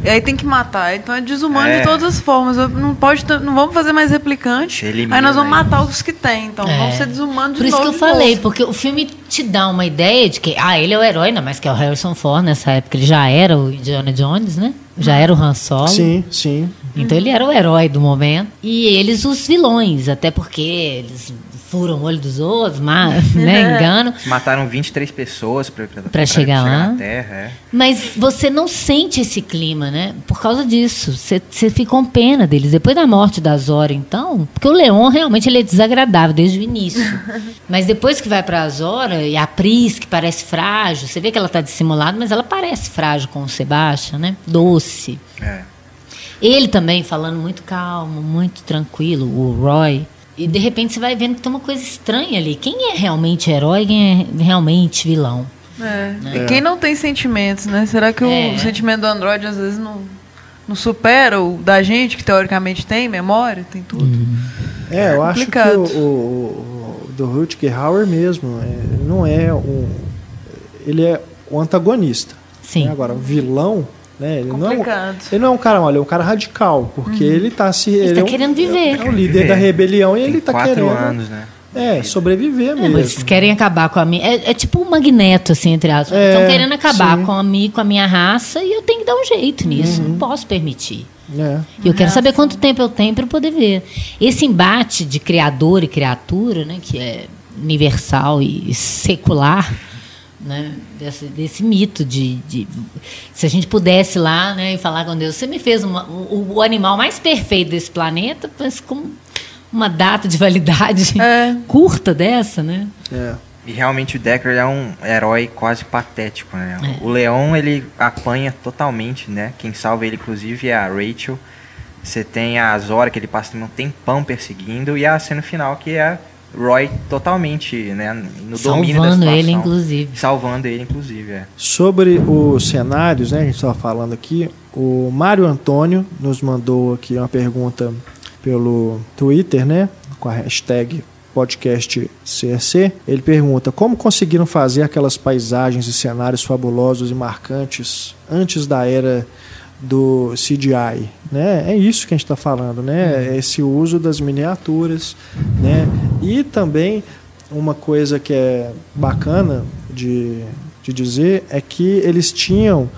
E aí tem que matar. Então é desumano É. de todas as formas. Não, pode, não vamos fazer mais replicantes. Elimina Aí nós vamos aí. matar os que tem. Então É. vamos ser desumanos de Por isso que eu falei, novo. porque o filme te dá uma ideia de que, ah, ele é o herói, ainda mais que é o Harrison Ford nessa época, ele já era o Indiana Jones, né? Já era o Han Solo. Sim, sim. Então ele era o herói do momento. E eles os vilões, até porque eles furam o olho dos outros, mas, né, enganam. Mataram 23 pessoas pra, Pra chegar lá. na Terra, é. Mas você não sente esse clima, né? Por causa disso. Você, você fica com pena deles. Depois da morte da Zora, então. Porque o Leon realmente ele é desagradável desde o início. mas depois que vai pra Zora, e a Pris, que parece frágil, você vê que ela tá dissimulada, mas ela parece frágil com o Sebastian, né? Doce. é. Ele também falando muito calmo, muito tranquilo, o Roy. E de repente você vai vendo que tem uma coisa estranha ali. Quem é realmente herói e quem é realmente vilão? É. Né? E quem não tem sentimentos, né? Será que É. o sentimento do Android às vezes não, não supera o da gente, que teoricamente tem memória, tem tudo? É, eu acho que o, o- o do Rutger Hauer mesmo é, não é um. Ele é o antagonista. Sim. né? Agora, o vilão, né? Ele não, é um, ele não é um cara mal, ele é um cara radical, porque ele tá se. Ele, tá é um- querendo viver. É o líder Viver. da rebelião e Tem ele tá quatro querendo. anos, né? É, sobreviver É, mesmo. eles querem acabar com a minha. É, é tipo um magneto, assim, entre aspas. É, Estão querendo acabar sim. Uhum. com a, minha, com a minha raça e eu tenho que dar um jeito nisso. Não posso permitir. É. E eu quero saber quanto tempo eu tenho para poder ver. Esse embate de criador e criatura, né, que é universal e secular, né, desse, desse mito de, de- se a gente pudesse lá, né, e falar com Deus, você me fez uma- o, o animal mais perfeito desse planeta, mas com uma data de validade É. curta dessa, né? É. E realmente o Decker é um herói quase patético, né? É. O Leão, ele apanha totalmente, né? Quem salva ele, inclusive, é a Rachel. Você tem a Zora, que ele passa um tempão perseguindo. E a cena final, que é Roy totalmente, né? No domínio da Salvando situação. ele, inclusive. Salvando ele, inclusive, é. Sobre os cenários, né, a gente estava falando aqui, o Mário Antônio nos mandou aqui uma pergunta pelo Twitter, né, com a hashtag podcast CRC. Ele pergunta como conseguiram fazer aquelas paisagens e cenários fabulosos e marcantes antes da era do CGI, né? É isso que a gente está falando, né? É Esse uso das miniaturas, né? E também uma coisa que é bacana de, de dizer é que eles tinham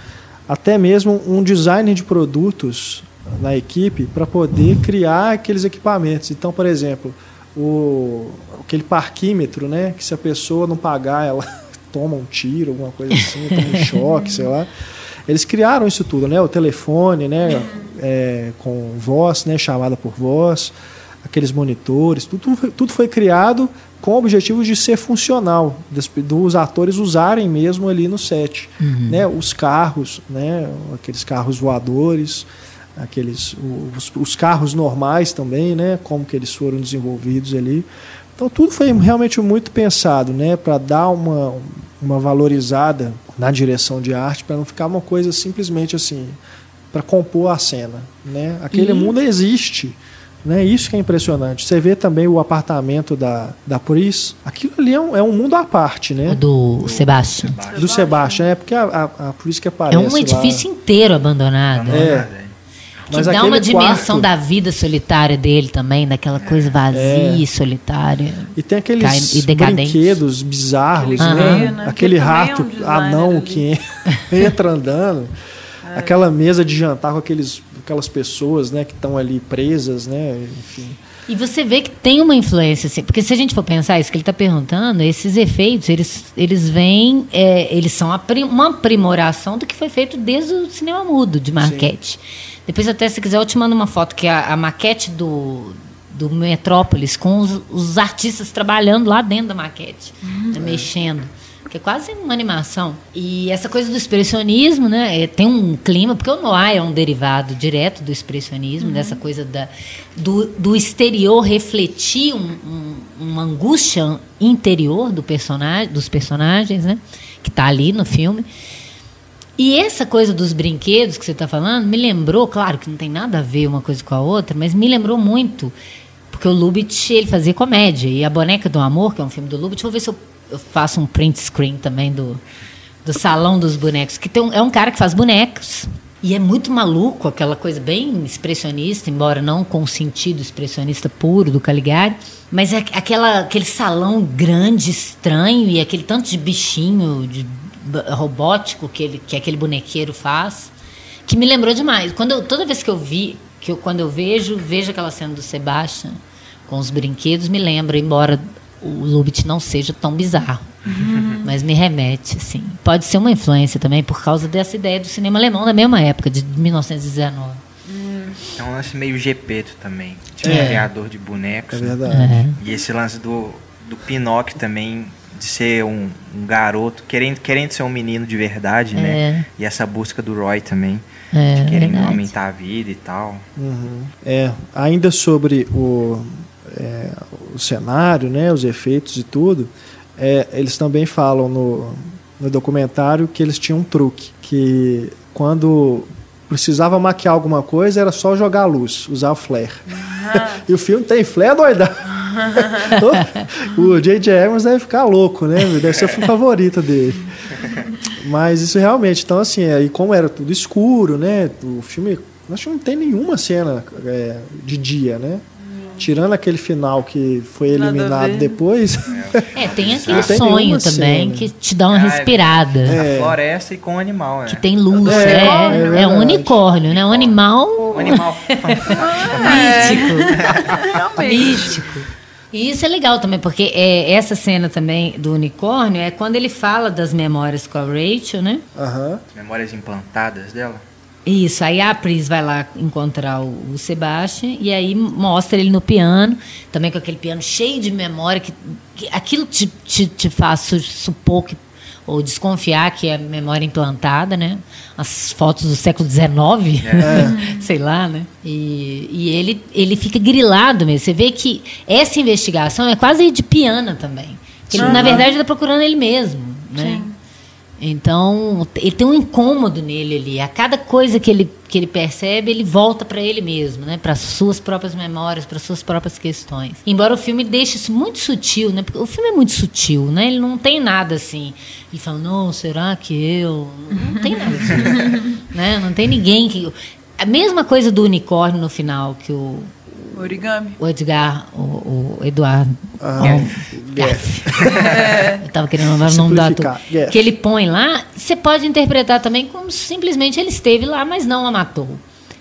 até mesmo um design de produtos na equipe para poder criar aqueles equipamentos. Então, por exemplo, o, aquele parquímetro, né? Que se a pessoa não pagar, ela toma um tiro, alguma coisa assim, toma um choque, sei lá. Eles criaram isso tudo, né? O telefone, né? É, com voz, né? Chamada por voz, aqueles monitores, tudo, foi- tudo foi criado com o objetivo de ser funcional, dos, dos atores usarem mesmo ali no set, né? Os carros, né? Aqueles carros voadores, aqueles os, os carros normais também, né? Como que eles foram desenvolvidos ali. Então tudo foi realmente muito pensado, né? Para dar uma uma valorizada na direção de arte, para não ficar uma coisa simplesmente assim para compor a cena, né? Aquele E- mundo existe, né? Isso que é impressionante. Você vê também o apartamento da da Pris, aquilo ali é um, é um mundo à parte, O né? do Sebastian. Do Sebastian, é porque a, a, a Pris que aparece É um edifício inteiro abandonado. É. Abandonado, Que Mas dá uma dimensão quarto- da vida solitária dele também, daquela coisa vazia É. e solitária. E tem Cai- aqueles e brinquedos bizarros, Aquele né? né? Aquele Que também é um rato anão ali. que entra andando. Aquela mesa de jantar com aqueles, aquelas pessoas, né, que estão ali presas, né? Enfim. E você vê que tem uma influência, assim, porque se a gente for pensar isso que ele está perguntando, esses efeitos, eles, eles vêm, é, eles são uma aprimoração do que foi feito desde o cinema mudo, de maquete. Depois até, se quiser, eu te mando uma foto, que é a, a maquete do, do Metrópolis, com os, os artistas trabalhando lá dentro da maquete, né, mexendo. Que é quase uma animação. E essa coisa do expressionismo, né? é, tem um clima, porque o Noir é um derivado direto do expressionismo, dessa coisa da, do, do exterior refletir um- um- uma angústia interior do personagem, dos personagens, né? Que está ali no filme. E essa coisa dos brinquedos que você está falando me lembrou, claro que não tem nada a ver uma coisa com a outra, mas me lembrou muito, porque o Lubitsch ele fazia comédia e a Boneca do Amor, que é um filme do Lubitsch, vou ver se eu, eu faço um print screen também do, do Salão dos Bonecos, que tem um- é um cara que faz bonecos e é muito maluco, aquela coisa bem expressionista, embora não com o sentido expressionista puro do Caligari, mas é aquela, aquele salão grande, estranho e aquele tanto de bichinho, de robótico que, ele, que aquele bonequeiro faz, que me lembrou demais. Quando eu- toda vez que eu vi, que eu, quando eu vejo, vejo aquela cena do Sebastian com os brinquedos, me lembra, embora o Lubitsch não seja tão bizarro. Mas me remete, assim. Pode ser uma influência também por causa dessa ideia do cinema alemão da mesma época, de 1919. É um lance meio Gepeto também. Tipo, É. criador de bonecos. É né? verdade. É. E esse lance do, do Pinóquio também, de ser um, um garoto, querendo, querendo ser um menino de verdade, né? E essa busca do Roy também, É, de querendo verdade. aumentar a vida e tal. Uhum. É, ainda sobre o, é, o cenário, né, os efeitos e tudo, é, eles também falam no, no documentário que eles tinham um truque, que quando precisava maquiar alguma coisa era só jogar a luz, usar o flare. e o filme tem flare doidão. o J.J. Abrams deve ficar louco, né? Deve ser o filme favorito dele. Mas isso realmente, então assim, é, e como era tudo escuro, né? O filme, acho que não tem nenhuma cena é, de dia, né? Tirando aquele final que foi eliminado depois. É, tem aquele tem sonho também cena. que te dá uma ah, é respirada. É. A floresta e com o animal, né? Que tem luz, é, é, é, é um unicórnio, né? Um animal. Um animal mítico. mítico. E isso é legal também, porque é, essa cena também do unicórnio é quando ele fala das memórias com a Rachel, né? Uhum. Memórias implantadas dela. Isso, aí a Pris vai lá encontrar o, o Sebastian e aí mostra ele no piano, também com aquele piano cheio de memória, que, que aquilo te, te, te faz supor que ou desconfiar que é memória implantada, né? As fotos do século XIX, é. sei lá, né? E, e, ele, ele fica grilado mesmo. Você vê que essa investigação é quase de piano também. Ele, uhum. Na verdade, está procurando ele mesmo, né? Sim. Então, ele tem um incômodo nele ali. A cada coisa que ele, que ele percebe, ele volta para ele mesmo, né? para suas próprias memórias, para suas próprias questões. Embora o filme deixe isso muito sutil, né? Porque o filme é muito sutil, né? Ele não tem nada assim. Ele fala, não, será que eu. Não tem nada assim. né? Não tem ninguém que. A mesma coisa do unicórnio no final, que o, Origami. O Edgar, o, o Eduardo. Ah, é. Eu estava querendo lembrar o nome do ator. Yes. Que ele põe lá, você pode interpretar também como simplesmente ele esteve lá, mas não a matou.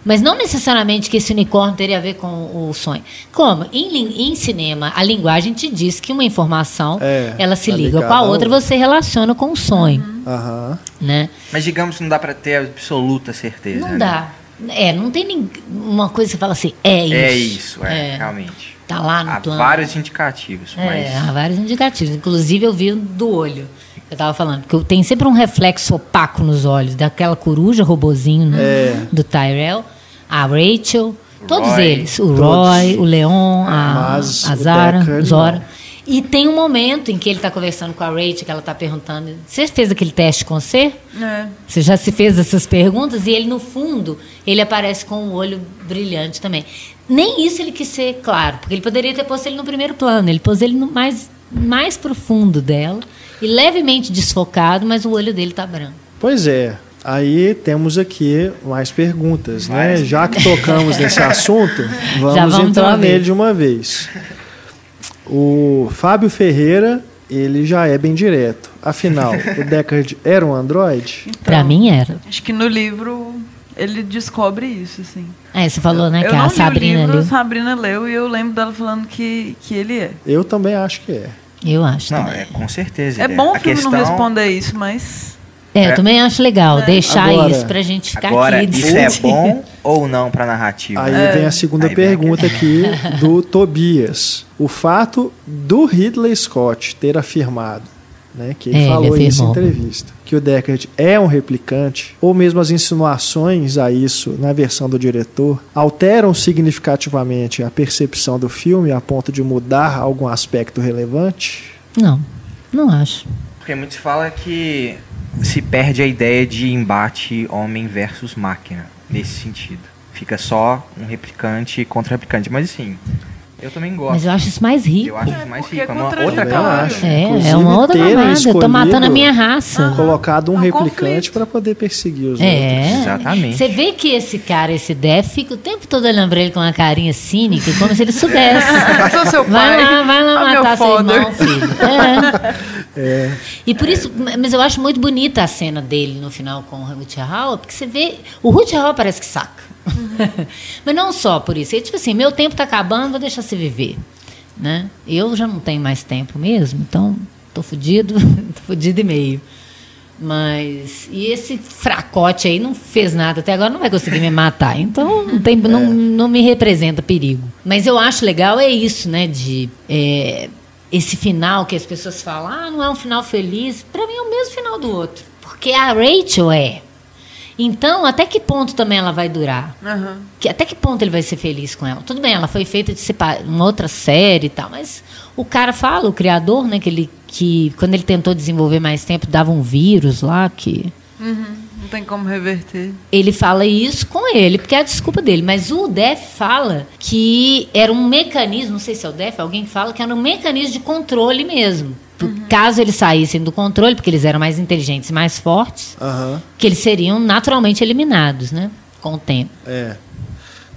Mas não necessariamente que esse unicórnio teria a ver com o sonho. Como? Em, em cinema, a linguagem te diz que uma informação é, ela se tá liga com a outra, você relaciona com o sonho. Uhum. Né? Mas digamos que não dá para ter absoluta certeza. Não né? dá. É, não tem nem uma coisa que você fala assim, é isso. É isso, é, é. realmente. Tá lá no há plano. vários indicativos. É, mas... há vários indicativos. Inclusive eu vi do olho. Eu estava falando, porque tem sempre um reflexo opaco nos olhos daquela coruja, robozinho né, é. do Tyrell, a Rachel, todos Roy, eles. O Roy, todos. o Leon, a, Mas, a Zara, o Zora. E tem um momento em que ele está conversando com a Rachel, que ela está perguntando: Você fez aquele teste com você? É. Você já se fez essas perguntas? E ele, no fundo, ele aparece com o um olho brilhante também. Nem isso ele quis ser claro, porque ele poderia ter posto ele no primeiro plano, ele pôs ele no mais, mais profundo dela e levemente desfocado, mas o olho dele está branco. Pois é. Aí temos aqui mais perguntas, né? Já que tocamos nesse assunto, vamos, vamos entrar nele de uma vez. O Fábio Ferreira, ele já é bem direto. Afinal, o Deckard era um androide? Então, Para mim era. Acho que no livro ele descobre isso, assim. É, você falou, né, eu que a Sabrina livro, leu. A Sabrina leu e eu lembro dela falando que, que ele é. Eu também acho que é. Eu acho Não, também. é com certeza. É bom o filme questão... não responder isso, mas é, eu também acho legal é. deixar agora, isso pra gente ficar agora, aqui. Isso é bom ou não pra narrativa? Aí é. vem a segunda Aí pergunta aqui do Tobias. O fato do Ridley Scott ter afirmado, né, que ele é, falou ele isso em entrevista, que o Deckard é um replicante, ou mesmo as insinuações a isso na versão do diretor, alteram significativamente a percepção do filme a ponto de mudar algum aspecto relevante? Não, não acho. Porque muitos falam que se perde a ideia de embate homem versus máquina, nesse sentido. Fica só um replicante contra replicante. Mas assim, eu também gosto. Mas eu acho isso mais rico. Eu acho isso mais rico. É uma outra camada. É, é uma outra camada. Eu tô matando a minha raça. Colocado um, um replicante para poder perseguir os é, outros. Exatamente. Você vê que esse cara, esse Def, fica o tempo todo olhando pra ele com uma carinha cínica, como se ele soubesse. seu pai. Vai lá, vai lá matar seu irmão, filho. É. É. E por isso, mas eu acho muito bonita a cena dele no final com o Ruth Hall, porque você vê. O Ruth Hall parece que saca. Uhum. mas não só por isso. É tipo assim, meu tempo está acabando, vou deixar você viver. Né? Eu já não tenho mais tempo mesmo, então tô fudido, tô fudido e meio. Mas. E esse fracote aí não fez nada até agora, não vai conseguir me matar. Então não, tem, não, é. não me representa perigo. Mas eu acho legal é isso, né? De. É, esse final que as pessoas falam, ah, não é um final feliz, para mim é o mesmo final do outro. Porque a Rachel é. Então, até que ponto também ela vai durar? Aham. Que, até que ponto ele vai ser feliz com ela? Tudo bem, ela foi feita de separ- uma outra série e tal, mas o cara fala, o criador, né, que ele que quando ele tentou desenvolver mais tempo dava um vírus lá que Uhum. Não tem como reverter. ele fala isso com ele, porque é a desculpa dele. Mas o Def fala que era um mecanismo, não sei se é o Def, alguém fala que era um mecanismo de controle mesmo. Por- Caso eles saíssem do controle, porque eles eram mais inteligentes e mais fortes, Aham. que eles seriam naturalmente eliminados, né? Com o tempo. É.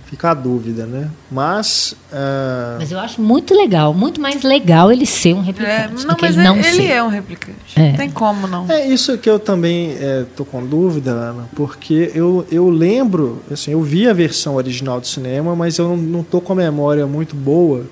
Fica a dúvida, né? Mas. ah, Mas eu acho muito legal, muito mais legal ele ser um É, replicante não, do que mas ele não ele, ele ser. é um replicante. É. Não tem como, não. É isso que eu também é, tô com dúvida, Ana, porque eu, eu lembro, assim, eu vi a versão original do cinema, mas eu não, não tô com a memória muito boa.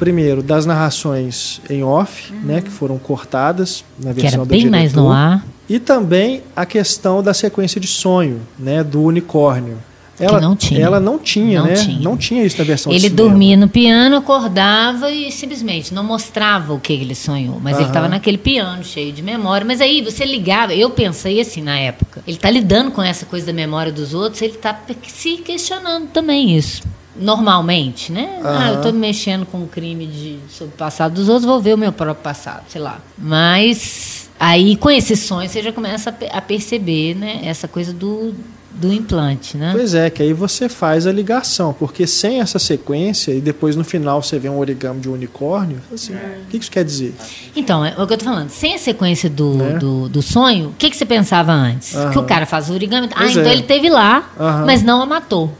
Primeiro, das narrações em off, né, que foram cortadas na Que versão era do bem mais diretor. no ar. E também a questão da sequência de sonho, né, do unicórnio. Ela não tinha. Ela não tinha, Não né? tinha. Não tinha isso na versão Ele dormia no piano, acordava e simplesmente não mostrava o que ele sonhou. Mas ele Aham. estava naquele piano, cheio de memória. Mas aí você ligava, eu pensei assim na época. Ele está lidando com essa coisa da memória dos outros, ele está se questionando também isso. Normalmente, né? Ah, Aham. eu estou mexendo com um crime de, sobre o passado dos outros, vou ver o meu próprio passado, sei lá. Mas aí com esses sonhos você já começa a perceber, né? Essa coisa do, do implante, né? Pois é, que aí você faz a ligação, porque sem essa sequência e depois no final você vê um origami de um unicórnio, assim, o que que isso quer dizer? Então, é o que eu tô falando. Sem a sequência do, Né? do, do sonho, o que, que você pensava antes? Aham. Que o cara faz o origami. Ah, Pois então é. ele teve lá, Aham. mas não a matou.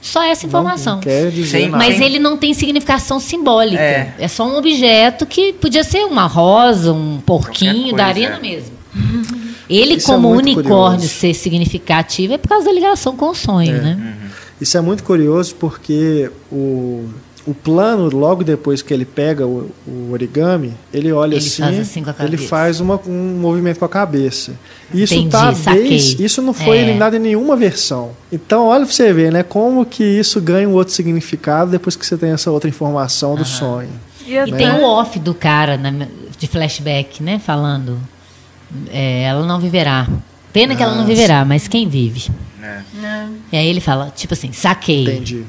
Só essa informação. Não, não quer dizer Sim. Mas ele não tem significação simbólica. É. É. só um objeto que podia ser uma rosa, um porquinho, daria na é. mesma. Ele, Isso é como muito unicórnio, curioso. ser significativo é por causa da ligação com o sonho, É. né? Isso é muito curioso porque o, o plano, logo depois que ele pega o, o origami, ele olha Ele assim, faz assim com a ele faz uma- um movimento com a cabeça. Isso Entendi, tá desde, isso não foi É. eliminado em nenhuma versão. Então, olha pra você ver, né, como que isso ganha um outro significado depois que você tem essa outra informação do sonho. E E até- tem o off do cara na- de flashback, né? Falando. É, ela não viverá. Pena que ela não viverá, mas quem vive? É. E aí ele fala, tipo assim, saquei. Entendi.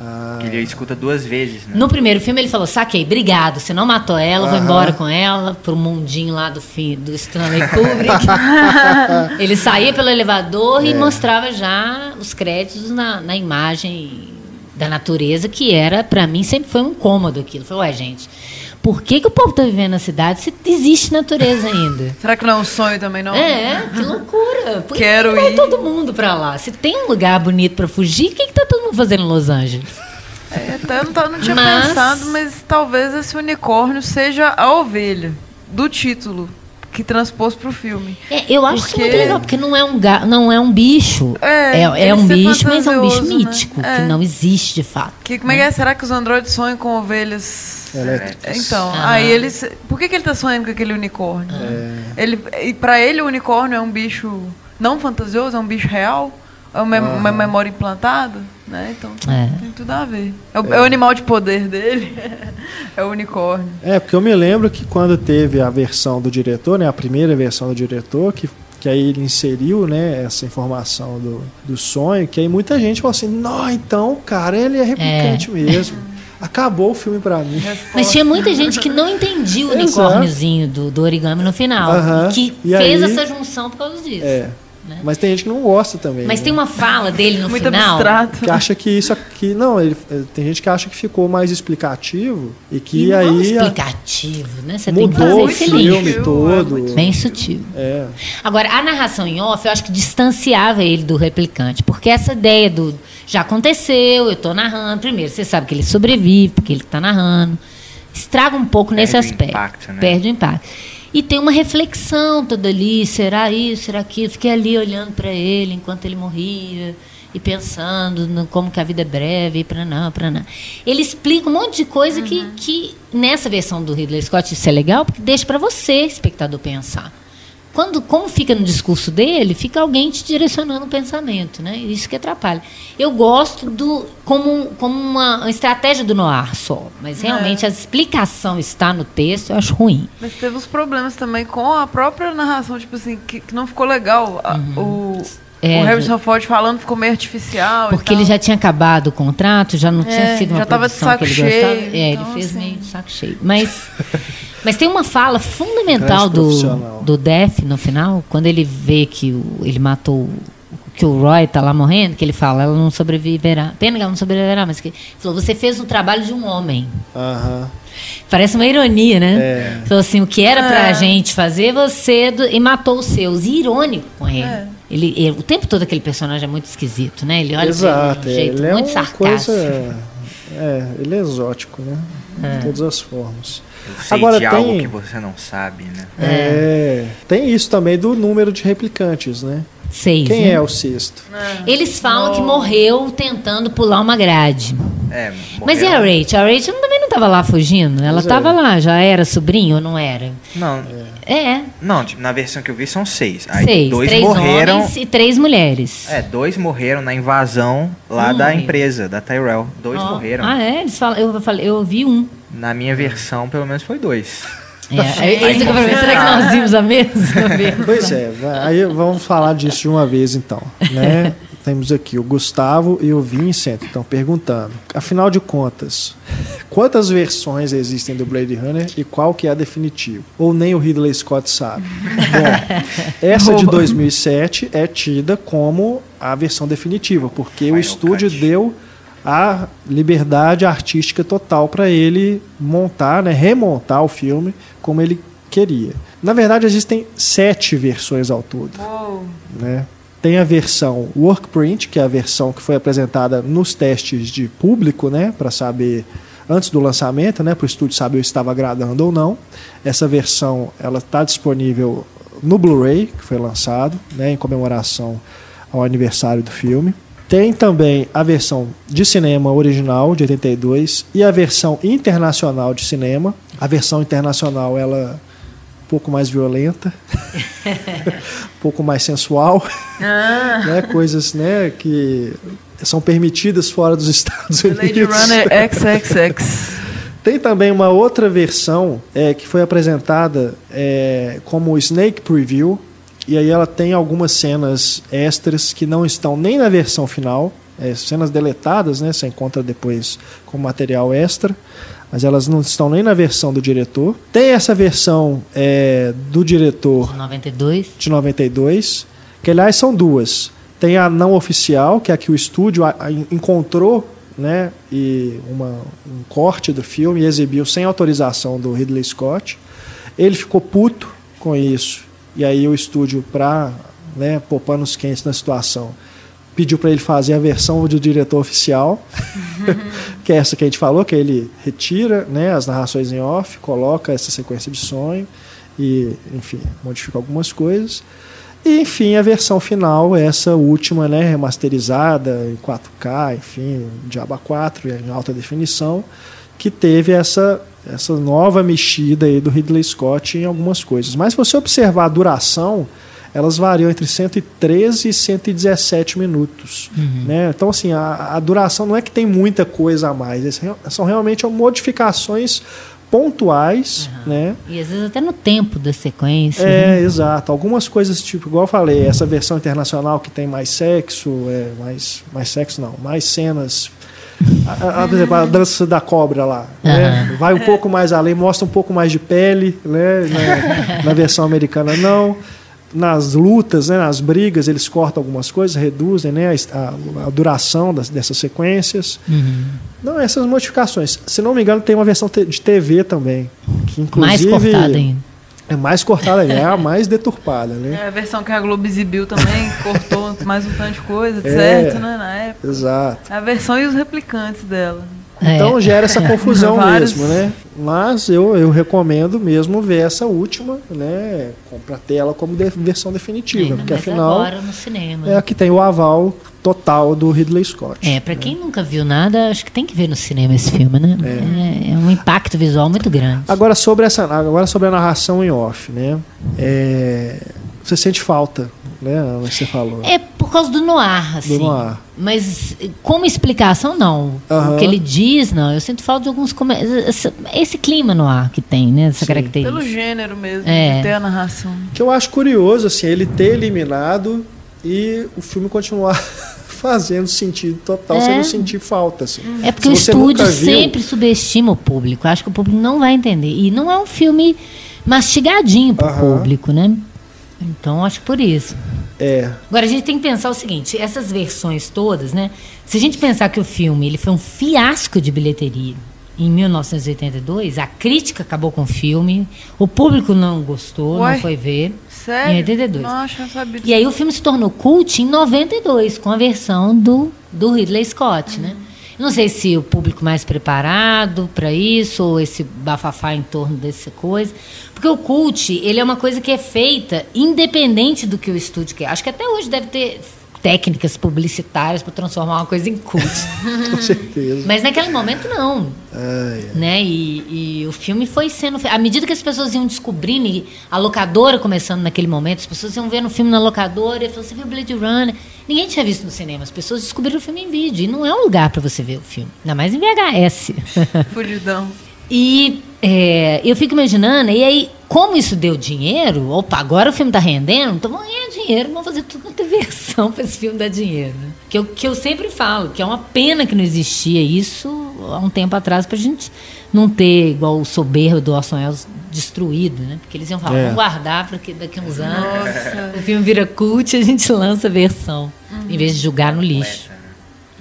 Ah, Ele escuta duas vezes, né? No primeiro filme ele falou, saquei, obrigado, você não matou ela, vou Aham. embora com ela pro mundinho lá do, fi, do Stanley Kubrick. ele saía pelo elevador É. e mostrava já os créditos na, na imagem da natureza, que era, pra mim, sempre foi um incômodo aquilo. Falei, ué, gente, por que, que o povo tá vivendo na cidade se existe natureza ainda? Será que não é um sonho também, não? É, que loucura. Por que Quero que vai ir. todo mundo pra lá? Se tem um lugar bonito pra fugir, o que, que tá todo mundo fazendo em Los Angeles? É, até eu não, tava- não tinha Mas- pensado, mas talvez esse unicórnio seja a ovelha do título que transpôs pro filme. É, eu acho isso Porque- muito legal, porque não é um, ga, não é um bicho. É, É, é um bicho, mas é um bicho né? mítico, É. que não existe de fato. Que, como é que é? Será que os androides sonham com ovelhas? Elétricas. Então, Ah. aí eles. Por que, que ele tá sonhando com aquele unicórnio? Ele, e pra ele o unicórnio é um bicho não fantasioso, é um bicho real? É uma, uma memória implantada? Né? Então É. tem tudo a ver. É o, é o animal de poder dele. é o unicórnio. É, porque eu me lembro que quando teve a versão do diretor, né, a primeira versão do diretor, que, que aí ele inseriu né, essa informação do, do sonho, que aí muita gente falou assim, não, então, cara, ele é replicante mesmo. Acabou o filme pra mim. Mas tinha muita gente que não entendia o unicórniozinho do, do origami no final. Que E fez aí- essa junção por causa disso. É. Né? Mas tem gente que não gosta também. Mas né? tem uma fala dele no Muito final. abstrato. que acha que isso aqui. Não, ele, tem gente que acha que ficou mais explicativo e que E é aí. explicativo, né? Você tem que mudou fazer o filme todo. É Bem sutil. É. Agora, a narração em off, eu acho que distanciava ele do replicante. Porque essa ideia do já aconteceu, eu tô narrando. Primeiro, você sabe que ele sobrevive, porque ele tá narrando. Estraga um pouco nesse Perde o aspecto. impacto, né? Perde o impacto. E tem uma reflexão toda ali, será isso, será aquilo? Fiquei ali olhando para ele enquanto ele morria e pensando no como que a vida é breve, e para não, para não. Ele explica um monte de coisa que, que nessa versão do Ridley Scott isso é legal, porque deixa para você, espectador, pensar. Quando, como fica no discurso dele, fica alguém te direcionando o pensamento, né? Isso que atrapalha. Eu gosto do como, como uma, estratégia do noir só, mas realmente a explicação está no texto, eu acho ruim. Mas teve uns problemas também com a própria narração, tipo assim, que, que não ficou legal. Uhum. o, É, o Harrison Ford falando ficou meio artificial. Porque ele já tinha acabado o contrato, já não tinha É, sido uma já tava de produção que ele saco gostava. cheio, É, então, ele fez assim. meio de saco cheio. Mas, mas tem uma fala fundamental do, do Def no final, quando ele vê que o- ele matou que o Roy tá lá morrendo, que ele fala, ela não sobreviverá. Pena que ela não sobreviverá, mas que ele falou, você fez o trabalho de um homem. Aham. Parece uma ironia, né? É. Falou assim, o que era pra É. gente fazer, você do- e matou os seus. E irônico com ele. É. Ele, ele- o tempo todo aquele personagem é muito esquisito, né? Ele olha Exato. de um é, jeito ele é muito uma sarcástico. coisa. É, ele é exótico, né? De todas as formas. Eu sei Agora de algo tem- que você não sabe, né? É. Tem isso também do número de replicantes, né? Seis, Quem né? é o sexto? Eles falam que morreu tentando pular uma grade. É, Mas e a Rachel? A Rachel também não estava lá fugindo? Ela Pois é. estava lá, já era sobrinho ou não era? Não, É, não, tipo, na versão que eu vi são seis. Aí seis. dois três morreram. homens e três mulheres. É, dois morreram na invasão lá Um da morreu. empresa, da Tyrell. Dois Ó. morreram. Ah, é? Eles falam, eu, falei, eu vi um. Na minha versão, pelo menos foi dois. É, é isso que eu falei, será que nós vimos a mesma? Pois é, aí vamos falar disso de uma vez então. Né? Temos aqui o Gustavo e o Vincent estão perguntando. Afinal de contas, quantas versões existem do Blade Runner e qual que é a definitiva? Ou nem o Ridley Scott sabe? Bom, essa de 2007 é tida como a versão definitiva, porque o estúdio cut. deu a liberdade artística total para ele montar, né, remontar o filme como ele queria. Na verdade, existem sete versões ao todo. Uou. Né? Tem a versão Workprint, que é a versão que foi apresentada nos testes de público, né, para saber antes do lançamento, né, para o estúdio saber se estava agradando ou não. Essa versão ela está disponível no Blu-ray, que foi lançado, né, em comemoração ao aniversário do filme. Tem também a versão de cinema original de 82 e a versão internacional de cinema. A versão internacional ela pouco mais violenta, um pouco mais sensual, Ah, né, coisas né, que são permitidas fora dos Estados Unidos. Blade Runner XXX. Tem também uma outra versão é, que foi apresentada é, como Snake Preview, e aí ela tem algumas cenas extras que não estão nem na versão final, é, cenas deletadas, né, você encontra depois como material extra, mas elas não estão nem na versão do diretor. Tem essa versão é, do diretor 92. de 92, que aliás são duas. Tem a não oficial, que é a que o estúdio encontrou né, e uma, um corte do filme e exibiu sem autorização do Ridley Scott. Ele ficou puto com isso. E aí o estúdio, para né, pôr panos quentes na situação, pediu para ele fazer a versão do diretor oficial, que é essa que a gente falou, que ele retira né, as narrações em off, coloca essa sequência de sonho e, enfim, modifica algumas coisas. E, enfim, a versão final, essa última, né, remasterizada em 4K, enfim, Diaba 4 em alta definição, que teve essa, essa nova mexida aí do Ridley Scott em algumas coisas. Mas se você observar a duração, elas variam entre 113 e 117 minutos. Né? Então, assim, a, a duração não é que tem muita coisa a mais, re- são realmente modificações pontuais, né? E às vezes até no tempo da sequência. É, né? exato. Algumas coisas, tipo, igual eu falei, essa versão internacional que tem mais sexo, é, mais, mais sexo não, mais cenas. A, a- por exemplo, a dança da cobra lá. né? Vai um pouco mais além, mostra um pouco mais de pele, né? Na, na versão americana não. Nas lutas, né, nas brigas, eles cortam algumas coisas, reduzem né, a, a- a duração das, dessas sequências. Uhum. Não, essas modificações. Se não me engano, tem uma versão de TV também. Que Mais inclusive cortada ainda. é mais cortada, é a mais deturpada, né? É a versão que a Globo exibiu também, cortou mais um tanto de coisa, É. certo, né? Na época. Exato. A versão e os replicantes dela. Então É. gera essa confusão Vários. mesmo, né? Mas eu, eu recomendo mesmo ver essa última, né? Para ter ela como de- versão definitiva, Ainda porque afinal agora no cinema. é a que tem o aval total do Ridley Scott. É, pra quem nunca viu nada, acho que tem que ver no cinema esse filme, né? É, é um impacto visual muito grande. Agora sobre essa, agora sobre a narração em off, né? É, você sente falta, né? Ana, Você falou. É por causa do noir, assim. noir. Mas como explicação, não. O que ele diz, não. Eu sinto falta de alguns... come- Esse, esse clima no ar que tem, né? Essa Sim. Pelo característica. gênero mesmo, É. de ter a narração. que eu acho curioso assim ele ter eliminado e o filme continuar fazendo sentido total, É. sem não sentir falta. Assim. É porque Se o você estúdio viu- sempre subestima o público. Acho que o público não vai entender. E não é um filme mastigadinho pro Aham. público, né? Então, acho que por isso. É, Agora, a gente tem que pensar o seguinte: essas versões todas, né? Se a gente pensar que o filme ele foi um fiasco de bilheteria em 1982, a crítica acabou com o filme, o público não gostou, Uai. não foi ver. Sério? Em 82. Nossa, não sabia E aí o filme se tornou cult em 92, com a versão do, do Ridley Scott, né? Não sei se o público mais preparado para isso, ou esse bafafá em torno dessa coisa. Porque o cult, ele é uma coisa que é feita independente do que o estúdio quer. Acho que até hoje deve ter técnicas publicitárias para transformar uma coisa em cult. com certeza. Mas naquele momento, não Ai, ai. né? E, e o filme foi sendo. À medida que as pessoas iam descobrindo, e a locadora começando naquele momento, as pessoas iam vendo o filme na locadora e falaram: Você viu Blade Runner? Ninguém tinha visto no cinema, as pessoas descobriram o filme em vídeo. E não é um lugar para você ver o filme, ainda mais em VHS. Fudidão. E é, eu fico imaginando, e aí, como isso deu dinheiro, opa, agora o filme tá rendendo, então vamos ganhar dinheiro, vamos fazer tudo quanto é versão para esse filme dar dinheiro. Né? Que, eu, que eu sempre falo, que é uma pena que não existia isso há um tempo atrás pra gente não ter, igual o soberbo do Orson Welles, destruído, né? Porque eles iam falar, É. vamos guardar para que daqui a uns anos o filme vira cult e a gente lança a versão, em vez de jogar no lixo.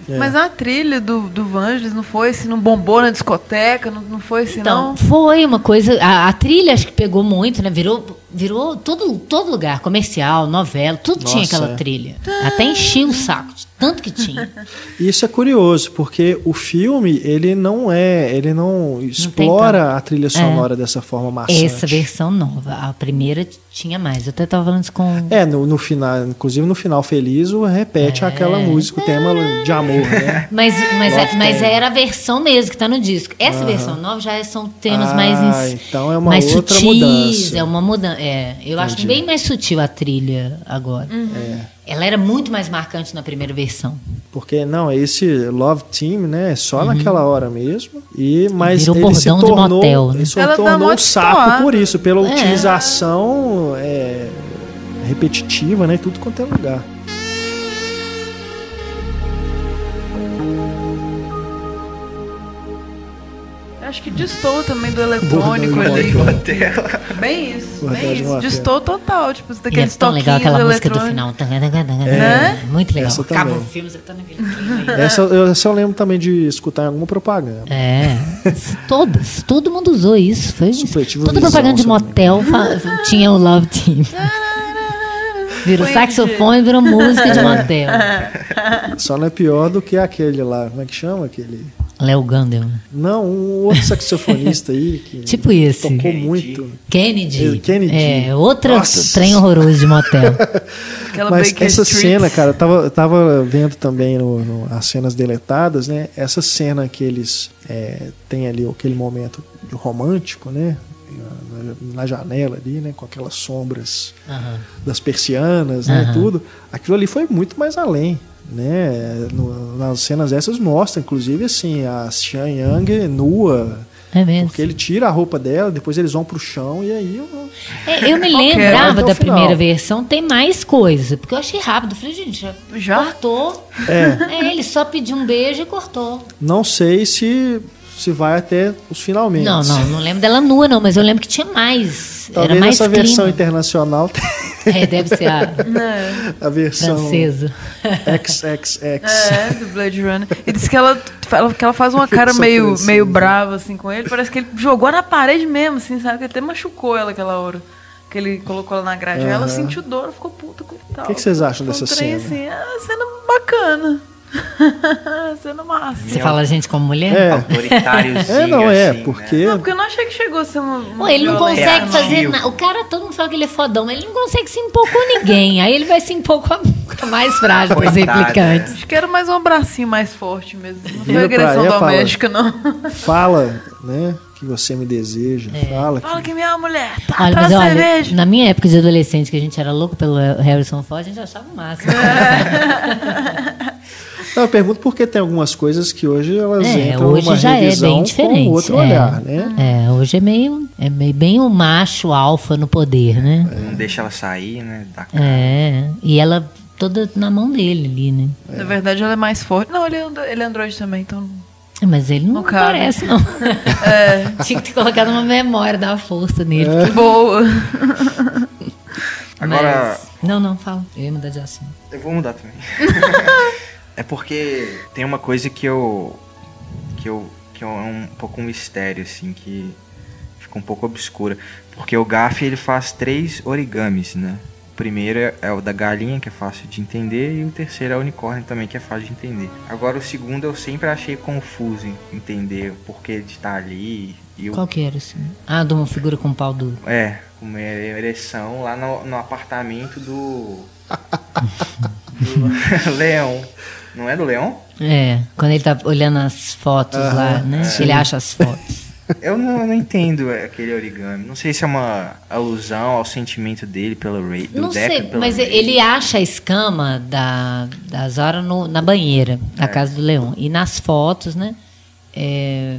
É. Mas a trilha do, do Vangelis não foi assim, não bombou na discoteca, não, não foi assim, Então, não? foi uma coisa. A, a trilha acho que pegou muito, né? Virou, virou todo, todo lugar, comercial, novela, tudo tinha Nossa, aquela é. trilha. Até enchia o saco, de tanto que tinha. Isso é curioso, porque o filme, ele não é, ele não explora a trilha sonora dessa forma maçante. Essa versão nova. A primeira tinha mais. Eu até estava falando isso com. É, no, no final, inclusive no final feliz, o repete É. aquela música, o tema de amor, né? Mas, mas, Love mas era a versão mesmo que tá no disco. Essa versão nova já são temas Ah, mais, então é uma mais outra sutis. mudança. É uma mudança. É, eu acho Entendi. bem mais sutil a trilha agora. É. Ela era muito mais marcante na primeira versão. Porque não, esse Love Team, né, é só naquela hora mesmo. E mas Virou ele se tornou, motel, né? ele se Ela dá tornou um saco por isso, pela É. utilização é, repetitiva, né, tudo quanto é lugar. Acho que distou também do eletrônico Bordão de ali. motel. Bem isso, Bordão bem isso. Distou total, tipo, E é daqueles tão legal aquela música do final. Né? Muito legal. Essa Acaba também. o filme, você tá naquele clima. Essa, eu, essa eu lembro também de escutar em alguma propaganda. É, todas, todo mundo usou isso. Foi Supletivo toda visão, propaganda de motel tinha o Love Team. Virou Põe saxofone, virou música de motel. Só não é pior do que aquele lá, como é que chama aquele? Léo Gandelman. Não, um outro saxofonista aí que Tipo esse. tocou Kennedy. muito. Kennedy. É, Kennedy. É, outra Nossa. trem horroroso de motel. Aquela Mas Baker essa Street. cena, cara, eu tava, eu tava vendo também no, no- as cenas deletadas, né? Essa cena que eles é, têm ali aquele momento de romântico, né? Na, na janela ali, né? Com aquelas sombras das persianas, né? Tudo. Aquilo ali foi muito mais além. Né? No- nas cenas essas mostra, inclusive, assim, a Xian Yang nua, É mesmo. porque ele tira a roupa dela, depois eles vão pro chão e aí eu- É, eu me lembrava da primeira versão, tem mais coisa. Porque eu achei rápido. Falei, gente, já, Já? cortou. É. É, ele só pediu um beijo e cortou. não sei se se vai até os finalmente. Não, não, não lembro dela nua, não, mas eu lembro que tinha mais. Talvez Era mais essa clima. versão internacional É, deve ser a Né? a versão francesa. XXX. É, do Blade Runner. E disse que ela, ela- que ela faz uma cara meio, francesa. meio brava, assim, com ele. Parece que ele jogou na parede mesmo, assim, sabe? Que até machucou ela aquela hora. Que ele colocou ela na grade. Aí Ela sentiu dor, ficou puta com tal. O que que vocês acham Foi um dessa trem, cena? Assim, é uma cena bacana. cena massa. Você fala a gente como mulher? É. É, não é, assim, porque né? Não, porque eu não achei que chegou a ser uma. uma Pô, ele não consegue fazer nada. O cara, todo mundo fala que ele é fodão, mas ele não consegue se impor com ninguém. Aí ele vai se impor com a, com a mais frágil Coitado, replicantes. Acho que era mais um abracinho mais forte mesmo. Não foi agressão e fala. doméstica, não. fala, né, que você me deseja, fala Fala que que minha mulher tá Olha, pra mas olha, cerveja. na minha época de adolescente, que a gente era louco pelo Harrison Ford, a gente achava o máximo. Não, eu pergunto porque tem algumas coisas que hoje elas É, entram hoje já é revisão bem diferente. com outro é. olhar, né? É, hoje é meio, é meio bem o macho alfa no poder, né? Não deixa ela sair, né? Da cara. É, e ela toda na mão dele ali, né? Na verdade, ela é mais forte. Não, ele é, ele é androide também, então. Mas ele não, Não parece, não. É. Tinha que ter colocado uma memória da força nele. É. que- Boa. Agora, Mas- Não, não, fala. Eu ia mudar de assunto. Eu vou mudar também. é porque tem uma coisa que eu. que eu. que é um pouco um mistério, assim, que fica um pouco obscura. Porque o Gaff ele faz três origamis, né? O primeiro é- o da galinha, que é fácil de entender, e o terceiro é o unicórnio também, que é fácil de entender. Agora o segundo eu sempre achei confuso entender o porquê de estar ali. E o Qual que era, assim? Ah, de uma figura com pau duro. é, uma ereção lá no, no apartamento do. do Leão. Não é do Leão? É, quando ele tá olhando as fotos lá, né? Ele acha as fotos. Eu não, eu não entendo aquele origami. Não sei se é uma alusão ao sentimento dele pelo Ray. Do Não Decker sei, mas Ray. ele acha a escama da, da Zora no- na banheira, na É. casa do Leão. E nas fotos, né? é,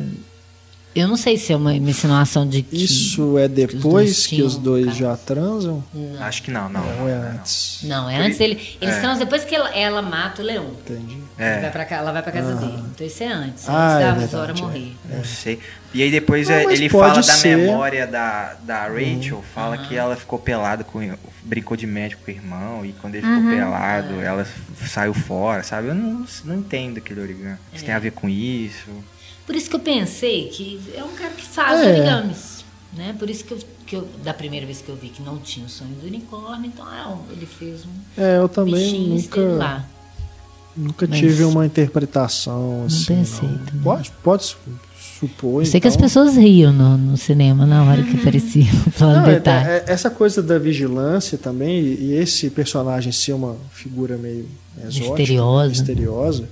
eu não sei se é uma, uma insinuação de que. Isso é os dois depois que os dois já transam? Acho que não, não. Ou é não, não. antes? Não, é Por antes dele. Eles é. estão depois que ela, ela mata o Leão. Entendi. É. Vai pra, ela vai pra casa dele. Então isso é antes. Ah, antes é da é. morrer. Não sei. E aí depois Não, é, ele fala da ser. memória da, da Rachel, fala que ela ficou pelada com. brincou de médico com o irmão, e quando ele ficou pelado, ela f- saiu fora, sabe? Eu não, não entendo aquele origami. Isso tem a ver com isso. Por isso que eu pensei que é um cara que faz É. origamis. Né? Por isso que eu, que eu, da primeira vez que eu vi que não tinha o sonho do unicórnio, então ah, ele fez um É, eu também nunca, lá. nunca Mas- tive uma interpretação assim. pensei não. Pode, pode su- supor. Eu sei que as então. pessoas riam no, no cinema na hora que aparecia falando Não, é- detalhe. é- essa coisa da vigilância também, e, e esse personagem ser uma figura meio exótica, Misteriosa. misteriosa,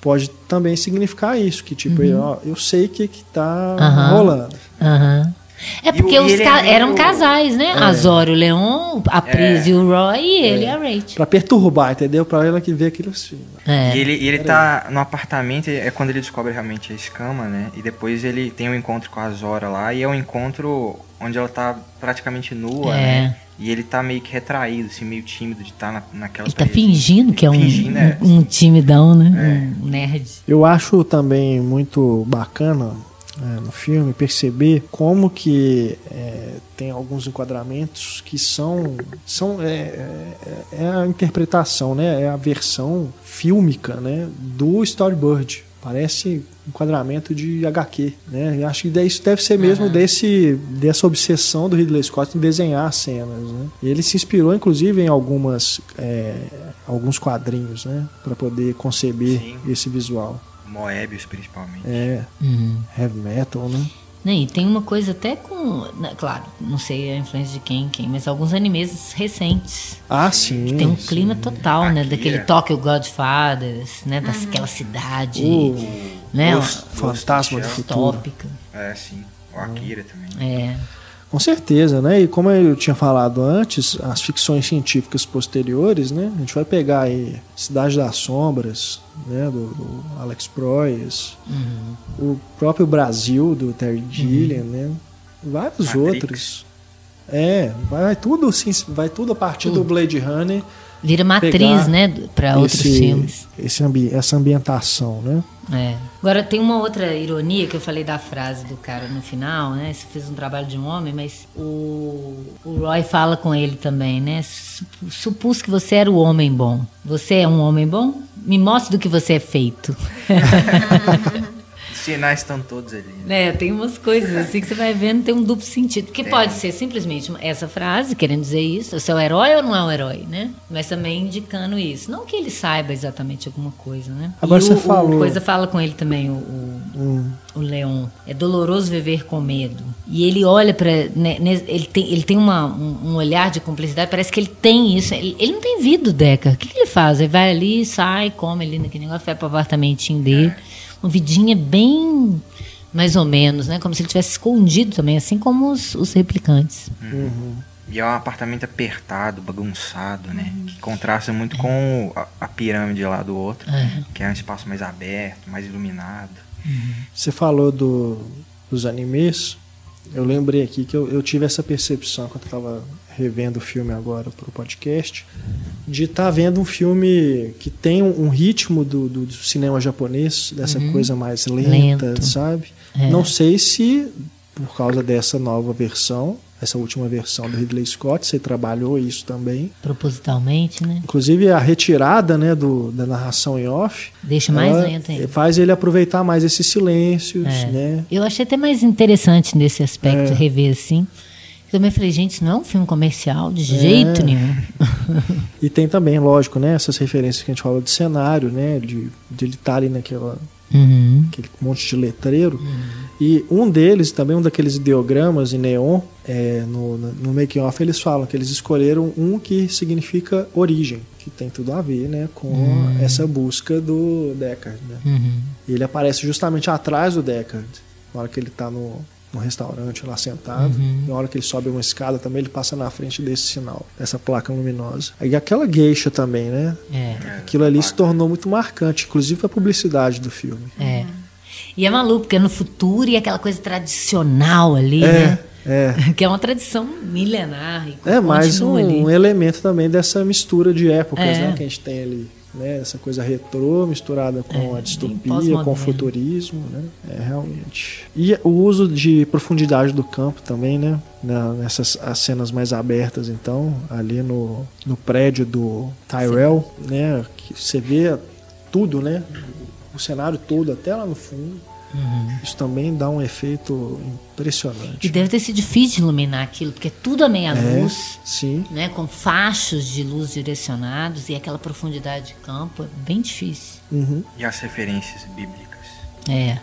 pode também significar isso, que tipo, ó, eu sei o que que tá Uhum. Rolando. Aham. É porque os é ca- meio- eram casais, né? A Zora, o Leon, a Pris É. e o Roy, e ele e a Rachel. Pra perturbar, entendeu? Pra ela que vê aquilo assim. É. E ele, e ele tá no apartamento, é quando ele descobre realmente a escama, né? E depois ele tem um encontro com a Zora lá, e é um encontro onde ela tá praticamente nua, É. né? E ele tá meio que retraído, assim, meio tímido de estar na, naquela Ele tá fingindo que é um, Fingindo, é. um, um timidão, né? Um nerd. Eu acho também muito bacana é, no filme perceber como que é, tem alguns enquadramentos que são são é, é- é a interpretação né é a versão fílmica né do storyboard parece enquadramento de HQ né Eu acho que isso deve ser mesmo desse dessa obsessão do Ridley Scott em desenhar as cenas né ele se inspirou inclusive em algumas é, alguns quadrinhos né para poder conceber Sim. esse visual Moebius, principalmente. é, Uhum. heavy metal, né? Né, E tem uma coisa até com. né, Claro, não sei a influência de quem, quem, mas alguns animes recentes. Ah, sim. Que tem um sim. clima total, né? Akira. Daquele Tokyo Godfathers, né? Daquela cidade, O né? Ghost- Fantasma do Futuro. Tópica. É, sim. O Akira também. É. Com certeza, né? E como eu tinha falado antes, as ficções científicas posteriores, né? A gente vai pegar aí Cidade das Sombras, né? Do, do Alex Proyas, Uhum. o próprio Brasil do Terry Gilliam, né? Vários Matrix. outros. É, vai, vai tudo sim, vai tudo a partir do Blade Runner Vira matriz, né? Para outros filmes. esse ambi essa ambientação, né? É. Agora tem uma outra ironia que eu falei da frase do cara no final, né? Você fez um trabalho de um homem, mas o, o Roy fala com ele também, né? Sup- Supus que você era o homem bom. Você é um homem bom? Me mostre do que você é feito. Os sinais estão todos ali. né? Né, tem umas coisas assim que você vai vendo, tem um duplo sentido. Porque Tem. pode ser simplesmente essa frase, querendo dizer isso, você é o herói ou não é um herói, né? Mas também indicando isso. Não que ele saiba exatamente alguma coisa, né? Agora e você o, falou- O coisa fala com ele também, o, o, Hum. o Leon. É doloroso viver com medo. E ele olha para ele tem, ele tem uma, um, um olhar de cumplicidade, parece que ele tem isso. Ele, ele não tem vida, o Deca. O que, que ele faz? Ele vai ali, sai, come ali naquele negócio, vai pro apartamentinho dele. Uma vidinha bem mais ou menos, né? Como se ele tivesse escondido também, assim como os, os replicantes. E é um apartamento apertado, bagunçado, né? Que contrasta muito com a, a pirâmide lá do outro, que é um espaço mais aberto, mais iluminado. Você falou do, dos animes. Eu lembrei aqui que eu, eu tive essa percepção quando eu estava revendo o filme agora para o podcast. de estar tá vendo um filme que tem um, ritmo do, do, do cinema japonês, dessa uhum. coisa mais lenta, Lento. sabe? É. Não sei se por causa dessa nova versão, essa última versão do Ridley Scott, você trabalhou isso também. Propositalmente, né? Inclusive a retirada né, do, da narração em off. Deixa mais lento ainda. Faz ele aproveitar mais esses silêncios, é. né? Eu achei até mais interessante nesse aspecto, é. rever assim. Eu também falei, gente, isso não é um filme comercial de é. jeito nenhum. e tem também, lógico, né, essas referências que a gente fala de cenário, né, de, de ele estar ali naquela uhum. aquele monte de letreiro. Uhum. E um deles, também um daqueles ideogramas em neon, é, no, no making off eles falam que eles escolheram um que significa origem, que tem tudo a ver, né, com uhum. essa busca do Deckard, né? Uhum. E ele aparece justamente atrás do Deckard, na hora que ele está no, no restaurante lá sentado. Uhum. Na hora que ele sobe uma escada também, ele passa na frente desse sinal, dessa placa luminosa. E aquela geisha também, né? É. Aquilo ali se tornou muito marcante, inclusive a publicidade do filme. É. E é maluco, porque é no futuro e aquela coisa tradicional ali, é. né? É. Que é uma tradição milenar. é mais um, um, elemento também dessa mistura de épocas é. né, que a gente tem ali né? Essa coisa retrô misturada com é, a distopia, com o futurismo, né? É realmente. E o uso de profundidade do campo também, né? Na, nessas as cenas mais abertas, então, ali no, no prédio do Tyrell, Sim. né? Que você vê tudo, né? O cenário todo até lá no fundo. Uhum. Isso também dá um efeito impressionante. E deve ter sido difícil iluminar aquilo, porque tudo a meia é, luz, sim. né, com fachos de luz direcionados e aquela profundidade de campo, é bem difícil. Uhum. E as referências bíblicas? É.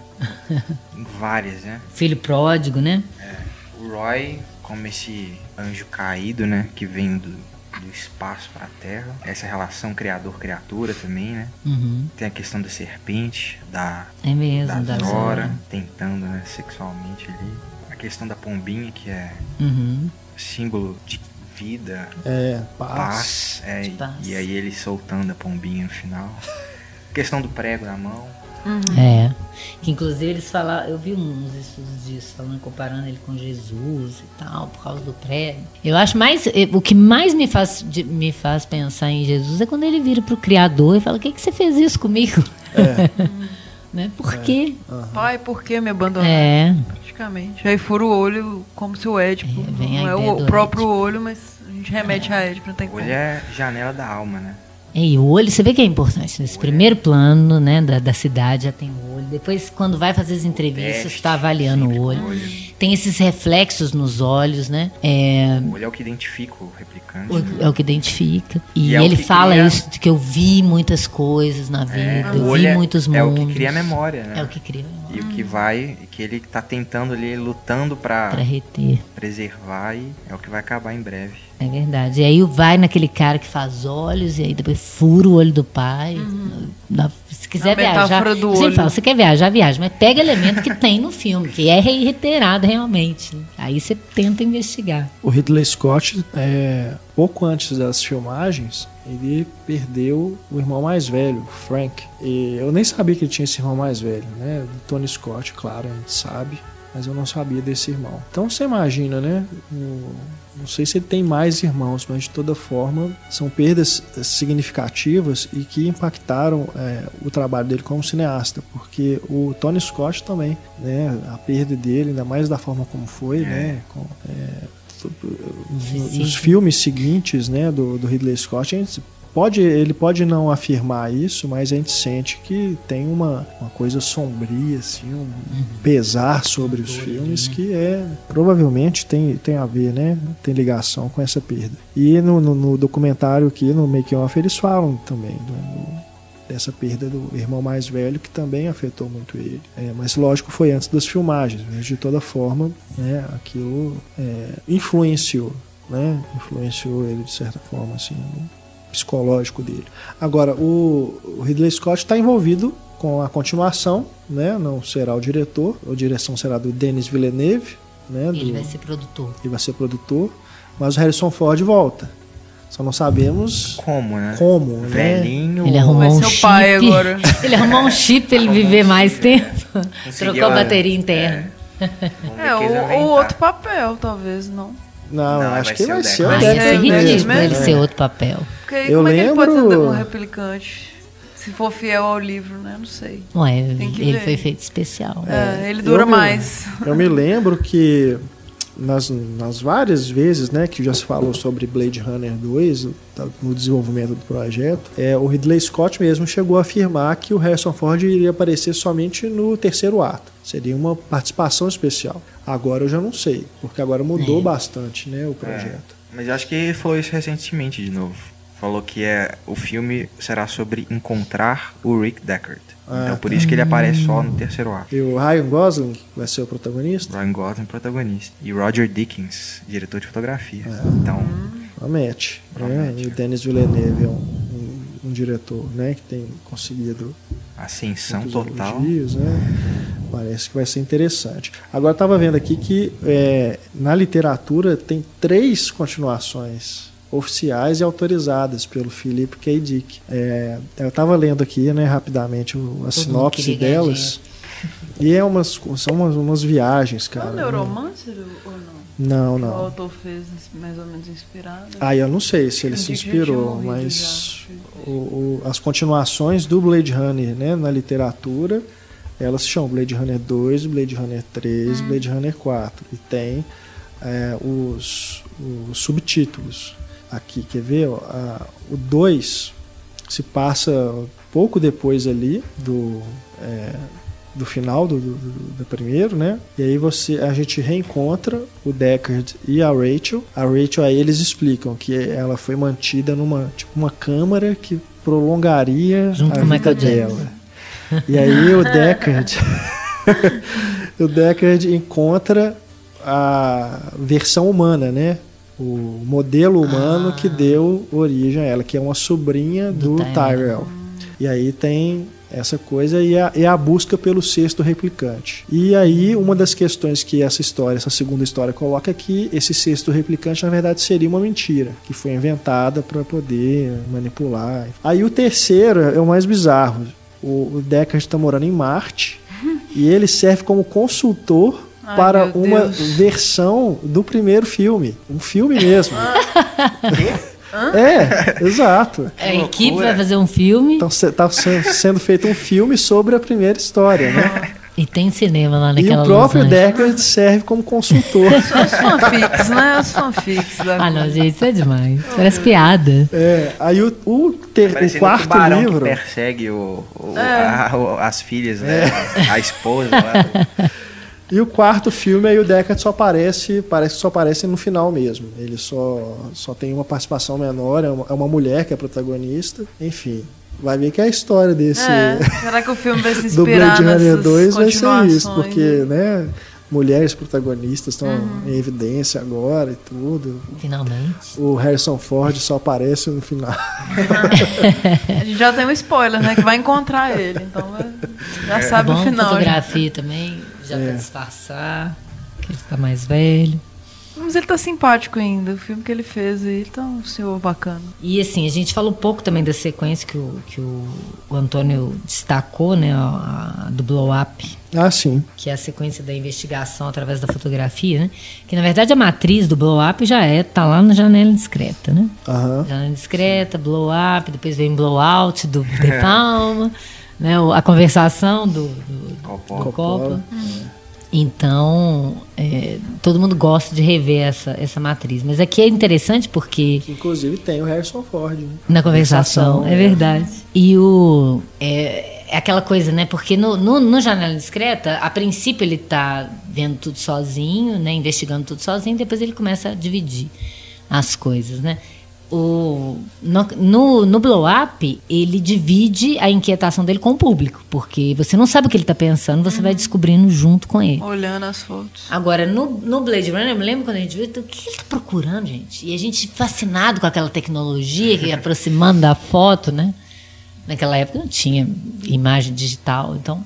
Várias, né? Filho pródigo, né? É. O Roy, como esse anjo caído, né, que vem do do espaço para a Terra. Essa relação criador-criatura também, né? Uhum. Tem a questão da serpente, da, é mesmo, da, da Zora, tentando né, sexualmente ali. A questão da pombinha, que é uhum. símbolo de vida, é, paz. paz, é, paz. E aí ele soltando a pombinha no final. A questão do prego na mão. Uhum. É. Que inclusive eles falaram, eu vi uns estudos disso, falando, comparando ele com Jesus e tal, por causa do prego. Eu acho mais. Eh, o que mais me faz, me faz pensar em Jesus é quando ele vira pro Criador e fala: O que, que você fez isso comigo? É. né? Por é. quê? Uhum. Pai, por que me abandonou? É. Praticamente. Aí fura o olho como se o Édipo. É, não é o, próprio Édipo. olho, mas a gente remete é. a Édipo, não tem como. O olho é janela da alma, né? E o olho, você vê que é importante. Nesse primeiro plano né, da, da cidade já tem o olho. Depois, quando vai fazer as entrevistas, está avaliando o olho. olho. Tem esses reflexos nos olhos, né? É... O olho é o que identifica o replicante. O, é o que identifica. E, e é ele fala cria... isso, de que eu vi muitas coisas na é, vida, é, eu vi muitos mundos. É o que cria a memória, né? É o que cria a memória. E o que vai, que ele está tentando ali, lutando para reter. Preservar e é o que vai acabar em breve. É verdade. E aí vai naquele cara que faz olhos e aí depois fura o olho do pai. Uhum. Quiser viajar, do olho. fala, você quer viajar, viaja, mas pega elemento que tem no filme, que é reiterado realmente. Aí você tenta investigar. O Ridley Scott, é, pouco antes das filmagens, ele perdeu o irmão mais velho, Frank. E eu nem sabia que ele tinha esse irmão mais velho, né? Tony Scott, claro, a gente sabe mas eu não sabia desse irmão. Então você imagina, né? Não sei se ele tem mais irmãos, mas de toda forma são perdas significativas e que impactaram é, o trabalho dele como cineasta, porque o Tony Scott também, né? A perda dele, ainda mais da forma como foi, é. né? Com, é, nos, filmes seguintes, né, do, do Ridley Scott, a gente pode, ele pode não afirmar isso, mas a gente sente que tem uma, uma coisa sombria, assim, um pesar sobre os filmes que é provavelmente tem, tem a ver, né? Tem ligação com essa perda. E no, no, no documentário aqui, no Making Off, eles falam também do, dessa perda do irmão mais velho que também afetou muito ele. É, mas lógico foi antes das filmagens, mas de toda forma, né, aquilo é, influenciou, né, influenciou ele de certa forma assim psicológico dele. Agora, o, Ridley Scott está envolvido com a continuação, né? Não será o diretor, a direção será do Denis Villeneuve, né? Ele do, vai ser produtor. Ele vai ser produtor, mas o Harrison Ford volta. Só não sabemos como, né? Como, né? Velhinho. Ele arrumou um chip. Agora. ele arrumou um chip para ele viver mais tempo. Trocou a bateria interna. É, é ou, ou outro papel, talvez, não. Não, Não, acho vai que vai ser o Deckard. ia ser ridículo mesmo. ele né? ser outro papel. Porque aí Eu como é que ele pode ser lembro- um replicante? Se for fiel ao livro, né? Não sei. Ué, Tem que ele ver. foi feito especial. É, ele dura eu me- mais. Eu me lembro que nas, nas várias vezes né, que já se falou sobre Blade Runner 2, tá, no desenvolvimento do projeto, é, o Ridley Scott mesmo chegou a afirmar que o Harrison Ford iria aparecer somente no terceiro ato. Seria uma participação especial. Agora eu já não sei, porque agora mudou É. bastante né, o projeto. Mas eu acho que falou isso recentemente de novo. Falou que é, o filme será sobre encontrar o Rick Deckard. Ah, então por isso que ele aparece só no terceiro ato. E o Ryan Gosling vai ser o protagonista? Ryan Gosling protagonista. E Roger Dickens, diretor de fotografia. Então, Promete. Promete, E o é. Denis Villeneuve é um, um- diretor né, que tem conseguido ascensão total. elogios, né? Parece que vai ser interessante. Agora estava vendo aqui que é, na literatura tem três continuações oficiais e autorizadas pelo Philip K. Dick. É, eu estava lendo aqui, né, rapidamente o- a sinopse delas. E é umas, são umas, umas viagens, É cara. um neuromancer ou não? Não, O não. autor fez mais ou menos inspirado. Ah, eu não sei se ele se inspirou, mas já. o- o- as continuações do Blade Runner né, na literatura, elas se chamam Blade Runner 2, Blade Runner 3, Hum. Blade Runner 4. E tem é, os, os subtítulos aqui, quer ver? ó, a- o 2 se passa pouco depois ali do, é, do final do, do, do- primeiro, né? E aí você, a gente reencontra o Deckard e a Rachel. A Rachel aí eles explicam que ela foi mantida numa tipo uma câmara que prolongaria Junto a com vida dela. E aí o Deckard o Deckard encontra a versão humana, né? O modelo humano Ah. que deu origem a ela, que é uma sobrinha do, Do Tyrell. Tyrell. E aí tem essa coisa e a, e a busca pelo sexto replicante. E aí uma das questões que essa história, essa segunda história coloca é que esse sexto replicante na verdade seria uma mentira, que foi inventada para poder manipular. Aí o terceiro é o mais bizarro. O, o Deckard está morando em Marte e ele serve como consultor Ai, para uma Deus. versão do primeiro filme. Um filme mesmo. é, exato. A equipe vai fazer um filme Então está sendo feito um filme sobre a primeira história, né? e tem cinema lá E naquela o próprio. Deckard serve como consultor. Os fanfics, né? Os fanfics da Ah, não, gente, isso é demais. Parece piada. É, aí o, o, ter- o quarto livro. que persegue o, o- É. a- o- as filhas, né? A esposa lá. E o quarto filme aí o Deckard só aparece, parece que só aparece no final mesmo. Ele só, só tem uma participação menor, é uma, é uma mulher que é a protagonista. Enfim, vai ver que é a história desse É, será que o filme vai se do Blade Runner nessas 2 vai ser isso, porque, né? né, mulheres protagonistas estão Uhum. em evidência agora e tudo. Finalmente. O Harrison Ford só aparece no final. A gente já tem um spoiler, né? Que vai encontrar ele. Então já sabe Bom, o final. já. fotografia também, já É. pra disfarçar, que ele tá mais velho. Mas ele tá simpático ainda. O filme que ele fez aí tá um senhor bacana. E assim, a gente falou um pouco também da sequência que o, que o, o Antônio destacou, né? A, a do blow up, Ah, sim. que é a sequência da investigação através da fotografia, né? Que na verdade a matriz do blow up já é, tá lá na janela discreta, né? Aham. Janela discreta, blow up, depois vem blow out do De Palma, né? A conversação do, do, Coppola. do Coppola. Então, é, todo mundo gosta de rever essa, essa matriz. Mas aqui é interessante porque Que, inclusive tem o Harrison Ford. Né? na conversação, Conversação, é é. verdade. E o. É, é aquela coisa, né? Porque no, no, no Janela Discreta, a princípio ele tá vendo tudo sozinho, né? Investigando tudo sozinho, depois ele começa a dividir as coisas, né? O, no, no, no Blow Up, ele divide a inquietação dele com o público, porque você não sabe o que ele está pensando, você vai descobrindo junto com ele. Olhando as fotos. Agora, no, no Blade Runner, eu me lembro quando a gente viu, o que ele tá procurando, gente? E a gente fascinado com aquela tecnologia, que ia aproximando da foto, né? Naquela época não tinha imagem digital, então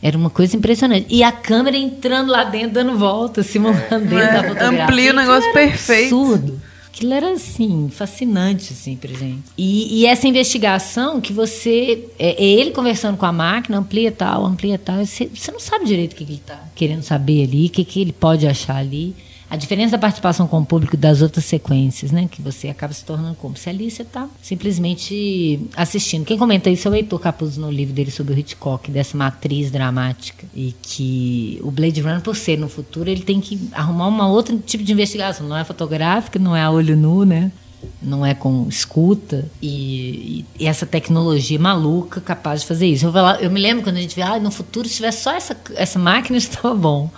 era uma coisa impressionante. E a câmera entrando lá dentro, dando volta, simulando dentro da É, fotografia. amplia o negócio era perfeito. Absurdo. Aquilo era, assim, fascinante, assim, pra gente. E, e essa investigação que você... É, é ele conversando com a máquina, amplia tal, amplia tal. Você, você não sabe direito o que, que ele tá querendo saber ali, o que, que ele pode achar ali. A diferença da participação com o público das outras sequências, né? Que você acaba se tornando como se ali você está simplesmente assistindo. Quem comenta isso é o Heitor Capuzzo no livro dele sobre o Hitchcock, dessa matriz dramática. E que o Blade Runner, por ser no futuro, ele tem que arrumar uma outra tipo de investigação. Não é fotográfica, não é a olho nu, né? Não é com escuta e, e, essa tecnologia maluca capaz de fazer isso. Eu, lá, eu me lembro quando a gente vê, ah, no futuro se tivesse só essa, essa máquina estava bom.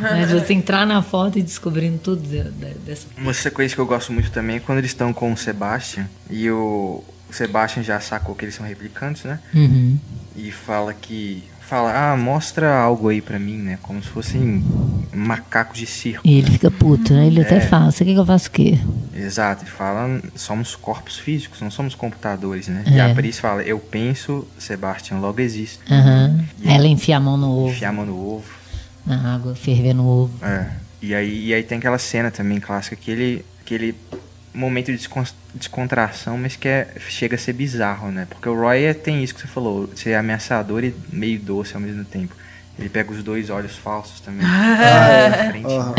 Mas você entrar na foto e descobrindo tudo de, de, dessa. Uma sequência que eu gosto muito também é quando eles estão com o Sebastian e o, o Sebastian já sacou que eles são replicantes, né? Uhum. E fala que fala, ah, mostra algo aí pra mim, né? Como se fossem macacos de circo. E ele fica puto, né? Ele é. até fala, você quer que eu faça o quê? Exato, ele fala, somos corpos físicos, não somos computadores, né? É. E a Pris fala, eu penso, Sebastian, logo existe. Uhum. Ela enfia a mão no ovo. Enfia a mão no ovo. Na água, ferver no ovo. É. E aí, e aí tem aquela cena também clássica que ele, que ele momento de descontração, mas que é, chega a ser bizarro, né? Porque o Roy é, tem isso que você falou, ser ameaçador e meio doce ao mesmo tempo. Ele pega os dois olhos falsos também. Ah, é. frente, uhum.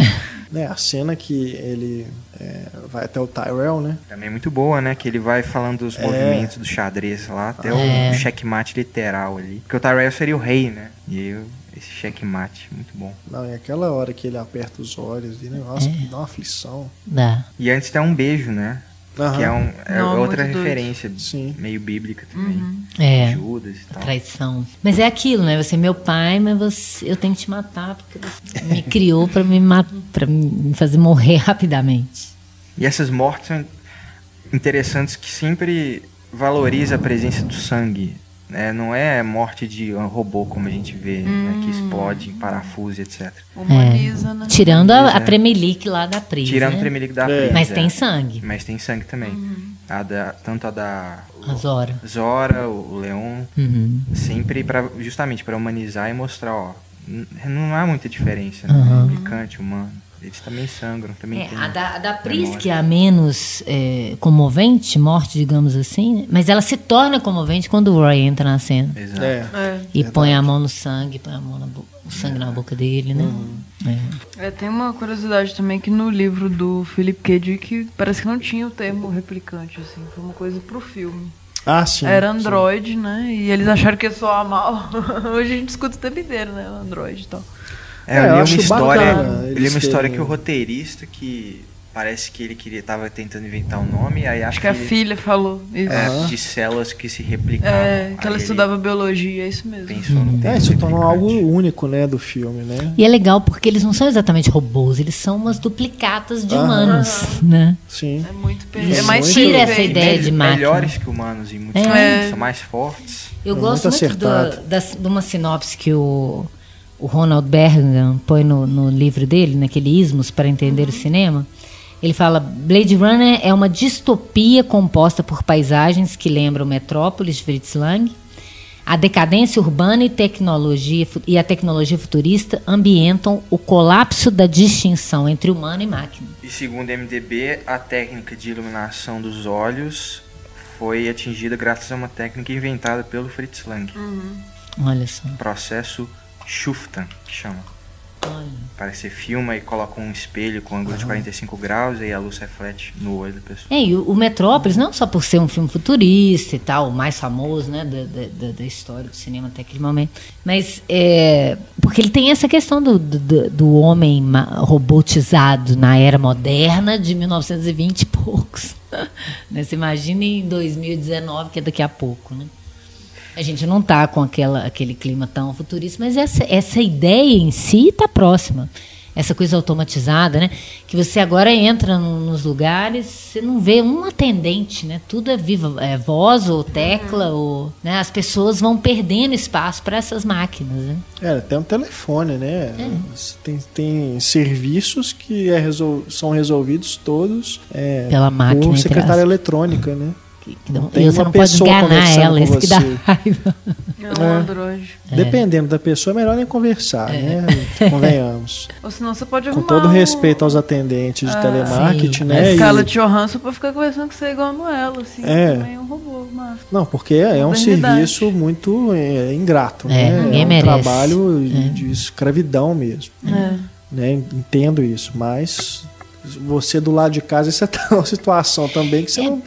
né? A cena que ele é, vai até o Tyrell, né? Também é muito boa, né? Que ele vai falando dos é. movimentos do xadrez lá, até é. o checkmate literal ali. Porque o Tyrell seria o rei, né? E eu, esse checkmate, muito bom. Não, é aquela hora que ele aperta os olhos e negócio, é. dá uma aflição. Dá. E antes tem um beijo, né? Uhum. Que é, um, é Não, outra referência Sim. meio bíblica também. Uhum. É. Judas e tal. Traição. Mas é aquilo, né? Você é meu pai, mas você, eu tenho que te matar porque você me criou para me, pra me fazer morrer rapidamente. E essas mortes são interessantes que sempre valoriza a presença do sangue. É, não é morte de um robô como a gente vê, hum. né, que hum. explode em parafuso, etc. Humaniza, é. né? Tirando a, a Tremelique lá da Pris. Tirando né? a Tremelique da é. Pris. Mas tem sangue. Mas tem sangue também. Uhum. A da, tanto a da. A Zora. Zora, o Leon. Uhum. Sempre pra, justamente para humanizar e mostrar, ó. Não há muita diferença, né? Uhum. Replicante, humano. Eles também sangram, também é, A da, a da Pris, que é a menos é, comovente, morte, digamos assim, né? mas ela se torna comovente quando o Roy entra na cena. Exato. É, é. E põe a mão no sangue, põe a mão na o sangue na boca dele, né? Uhum. É. tem uma curiosidade também que no livro do Philip K. Dick parece que não tinha o termo replicante, assim, foi uma coisa pro filme. Ah, sim. Era Android, sim. né? E eles acharam que ia soar mal. Hoje a gente escuta o tempo inteiro, né? O Android e tal. É, eu li uma história, eu li uma história que o roteirista que parece que ele queria tava tentando inventar um nome, aí acho, acho que, a filha falou isso. É, uhum. de células que se replicavam. É, que ela estudava biologia, é isso mesmo. Pensou no é, isso tornou algo único, né, do filme, né? E é legal porque eles não são exatamente robôs, eles são umas duplicatas de uhum. humanos, uhum. né? Sim. É muito É mais tira essa ideia de máquina. Melhores que humanos em muitos é. são mais fortes. Eu é gosto muito, muito do, da, de uma sinopse que o o Ronald Bergman põe no, no livro dele, naquele Ismos para entender uhum. o cinema, ele fala: Blade Runner é uma distopia composta por paisagens que lembram Metrópolis de Fritz Lang. A decadência urbana e, tecnologia, e a tecnologia futurista ambientam o colapso da distinção entre humano e máquina. E segundo o MDB, a técnica de iluminação dos olhos foi atingida graças a uma técnica inventada pelo Fritz Lang. Uhum. Olha só. Processo Schuftan, que chama. Parece que filma e coloca um espelho com ângulo uhum. de 45 graus e a luz reflete no olho da pessoa. É, e o, Metrópolis, não só por ser um filme futurista e tal, o mais famoso né, da, da, da história do cinema até aquele momento, mas é, porque ele tem essa questão do, do, do homem robotizado na era moderna de 1920 e poucos. né? Você imagina em 2019, que é daqui a pouco, né? A gente não está com aquela, aquele clima tão futurista, mas essa, essa ideia em si está próxima. Essa coisa automatizada, né? Que você agora entra no, nos lugares, você não vê um atendente, né? Tudo é viva, é voz ou tecla, uhum. ou, né? As pessoas vão perdendo espaço para essas máquinas, né? É, tem um telefone, né? É. Tem, tem serviços que é resol, são resolvidos todos é, pela máquina por secretária eletrônica, né? Que não, e você não pode enganar ela, isso que dá raiva. É um Android. É. Dependendo da pessoa, é melhor nem conversar, é. né? Convenhamos. Ou senão você pode Com todo respeito aos atendentes de ah, telemarketing, sim. né? A Scarlett Johansson pode ficar conversando com você igual no ela, assim. É. Também é um robô, mas... Não, porque é um serviço muito é, ingrato, é, né? Ninguém é um merece. trabalho de escravidão mesmo. É. né? Entendo isso, mas você do lado de casa, você está numa situação também que você não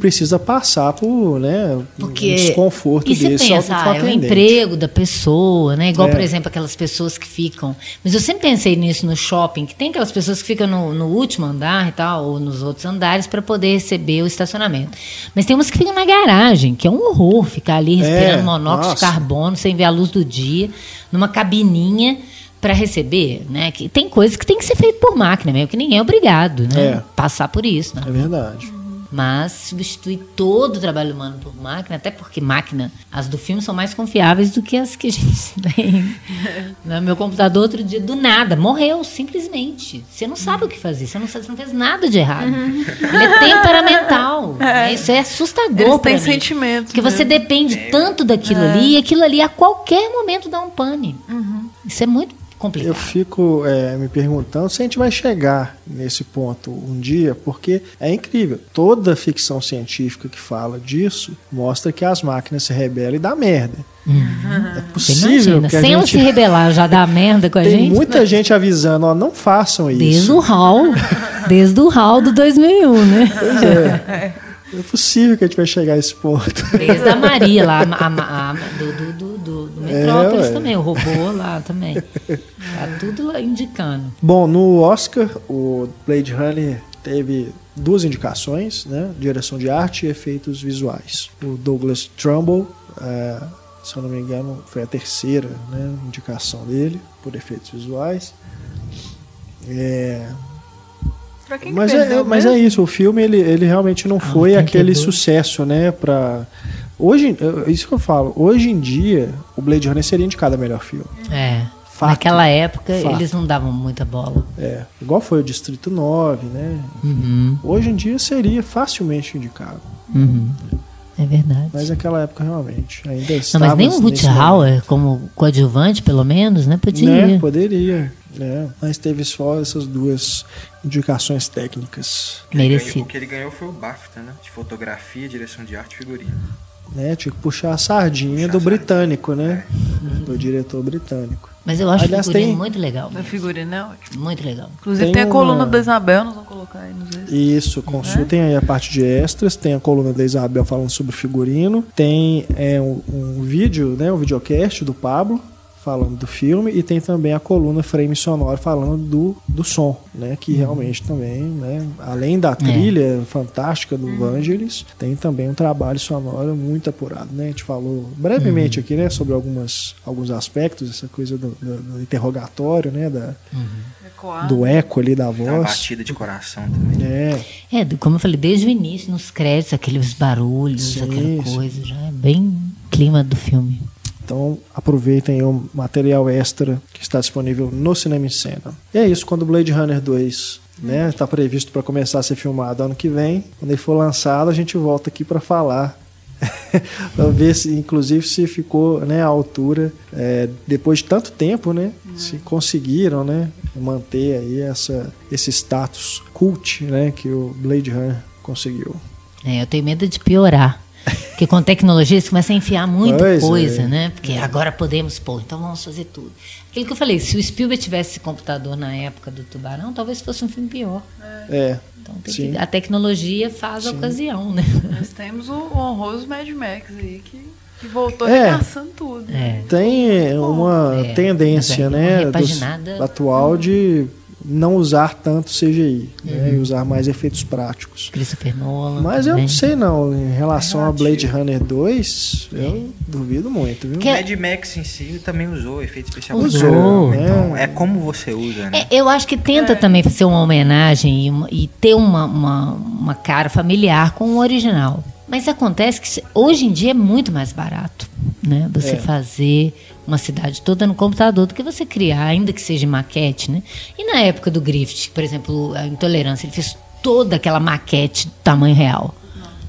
precisa passar por né, Porque, um desconforto e se desse pensa, só com ah, é o emprego da pessoa, né? Igual, É. por exemplo, aquelas pessoas que ficam. Mas eu sempre pensei nisso no shopping, que tem aquelas pessoas que ficam no, no último andar e tal, ou nos outros andares, para poder receber o estacionamento. Mas tem umas que ficam na garagem, que é um horror ficar ali respirando É, monóxido de nossa. carbono, sem ver a luz do dia, numa cabininha. Para receber, né? Que tem coisas que tem que ser feito por máquina mesmo, que ninguém é obrigado, né? É. Passar por isso, né? É verdade. Mas substituir todo o trabalho humano por máquina, até porque máquina, as do filme são mais confiáveis do que as que a gente tem. No meu computador, outro dia, do nada, morreu, simplesmente. Você não sabe o que fazer, você não, sabe, você não fez nada de errado. Ele é temperamental. né? Isso é assustador. Eles têm mim. sentimentos. Porque você né? depende tanto daquilo ali, e aquilo ali a qualquer momento dá um pane. Isso é muito complicado. Eu fico é, me perguntando se a gente vai chegar nesse ponto um dia, porque é incrível. Toda ficção científica que fala disso mostra que as máquinas se rebelam e dá merda. É Você possível que a sem gente... se rebelar já dá merda com a Tem gente. muita gente avisando, ó, não façam isso. Desde o hall, desde o hall do 2001, né? É possível que a gente vai chegar a esse ponto. Desde a Maria lá, a, a- a- do, do, do, do- do Metrópolis É, também, o robô lá também. Tá tudo indicando. Bom, no Oscar, o Blade Runner teve duas indicações, né? Direção de arte e efeitos visuais. O Douglas Trumbull, eh, se eu não me engano, foi a terceira né, indicação dele por efeitos visuais. É, mas, é, mas é isso, o filme ele, ele realmente não foi tem aquele sucesso, né? Pra... Hoje, é isso que eu falo, hoje em dia, o Blade Runner seria indicado a melhor filme. É. Fato. Naquela época, Fato. eles não davam muita bola. É, igual foi o Distrito 9, né? Uhum, Hoje em dia seria facilmente indicado. uhum. É verdade. Mas naquela época realmente ainda não, mas nem o Ruth Hauer, como coadjuvante, pelo menos, né? Podia. Né? Poderia. Né? Mas teve só essas duas indicações técnicas. Merecido. O que ele ganhou foi o BAFTA, né? De fotografia, direção de arte e figurino. Né? Tinha que puxar a sardinha Puxar do a sardinha. britânico, né? Do diretor britânico. Mas eu acho Aliás, o figurino tem- muito legal. Da figurina é ótimo. Muito legal. Inclusive Tem tem, a uma- coluna da Isabel, nós vamos colocar aí nos extras. Isso, consultem aí a parte de extras, tem a coluna da Isabel falando sobre figurino, tem é, um, um vídeo, né, um videocast do Pablo falando do filme e tem também a coluna frame sonoro falando do, do som, né, que realmente também, né, além da trilha fantástica do Vangelis, tem também um trabalho sonoro muito apurado, né, a gente falou brevemente aqui, né, sobre algumas, alguns aspectos, essa coisa do, do- do interrogatório, né, da, Ecoar. do eco ali da voz. batida de coração também. É, É, como eu falei, desde o início, nos créditos, aqueles barulhos, Sim, aquela sim. coisa, já é bem clima do filme. Então aproveitem o material extra que está disponível no Cinema em Cena. E é isso, quando o Blade Runner 2 né, está previsto para começar a ser filmado ano que vem, quando ele for lançado, a gente volta aqui para falar. para ver se, inclusive, se ficou né, à altura, é, depois de tanto tempo, né? Se conseguiram né, manter aí essa, esse status cult né, que o Blade Runner conseguiu. É, eu tenho medo de piorar. Porque com tecnologia eles começam a enfiar muita Pois coisa, é. né? Porque agora podemos pôr, então vamos fazer tudo. Aquilo que eu falei, se o Spielberg tivesse esse computador na época do Tubarão, talvez fosse um filme pior. É, Então tem Sim. que- a tecnologia faz a ocasião, né? Nós temos o honroso Mad Max aí que, que voltou É. arregaçando tudo. É. tem uma É, tendência é, né, uma dos- atual de não usar tanto CGI né, Uhum. e usar mais efeitos práticos. Christopher Nolan. Mas eu também. não sei não, em relação a Relativo. Blade Runner 2, eu duvido muito, viu? Que- O Mad Max em si também usou efeito especial. Usou, Então, é. é como você usa, né? É, eu acho que tenta também ser uma homenagem e, uma- e ter uma, uma, uma cara familiar com o original. Mas acontece que hoje em dia é muito mais barato, né? Você É. fazer uma cidade toda no computador do que você criar, ainda que seja maquete, né? E na época do Griffith, por exemplo, a Intolerância, ele fez toda aquela maquete tamanho real.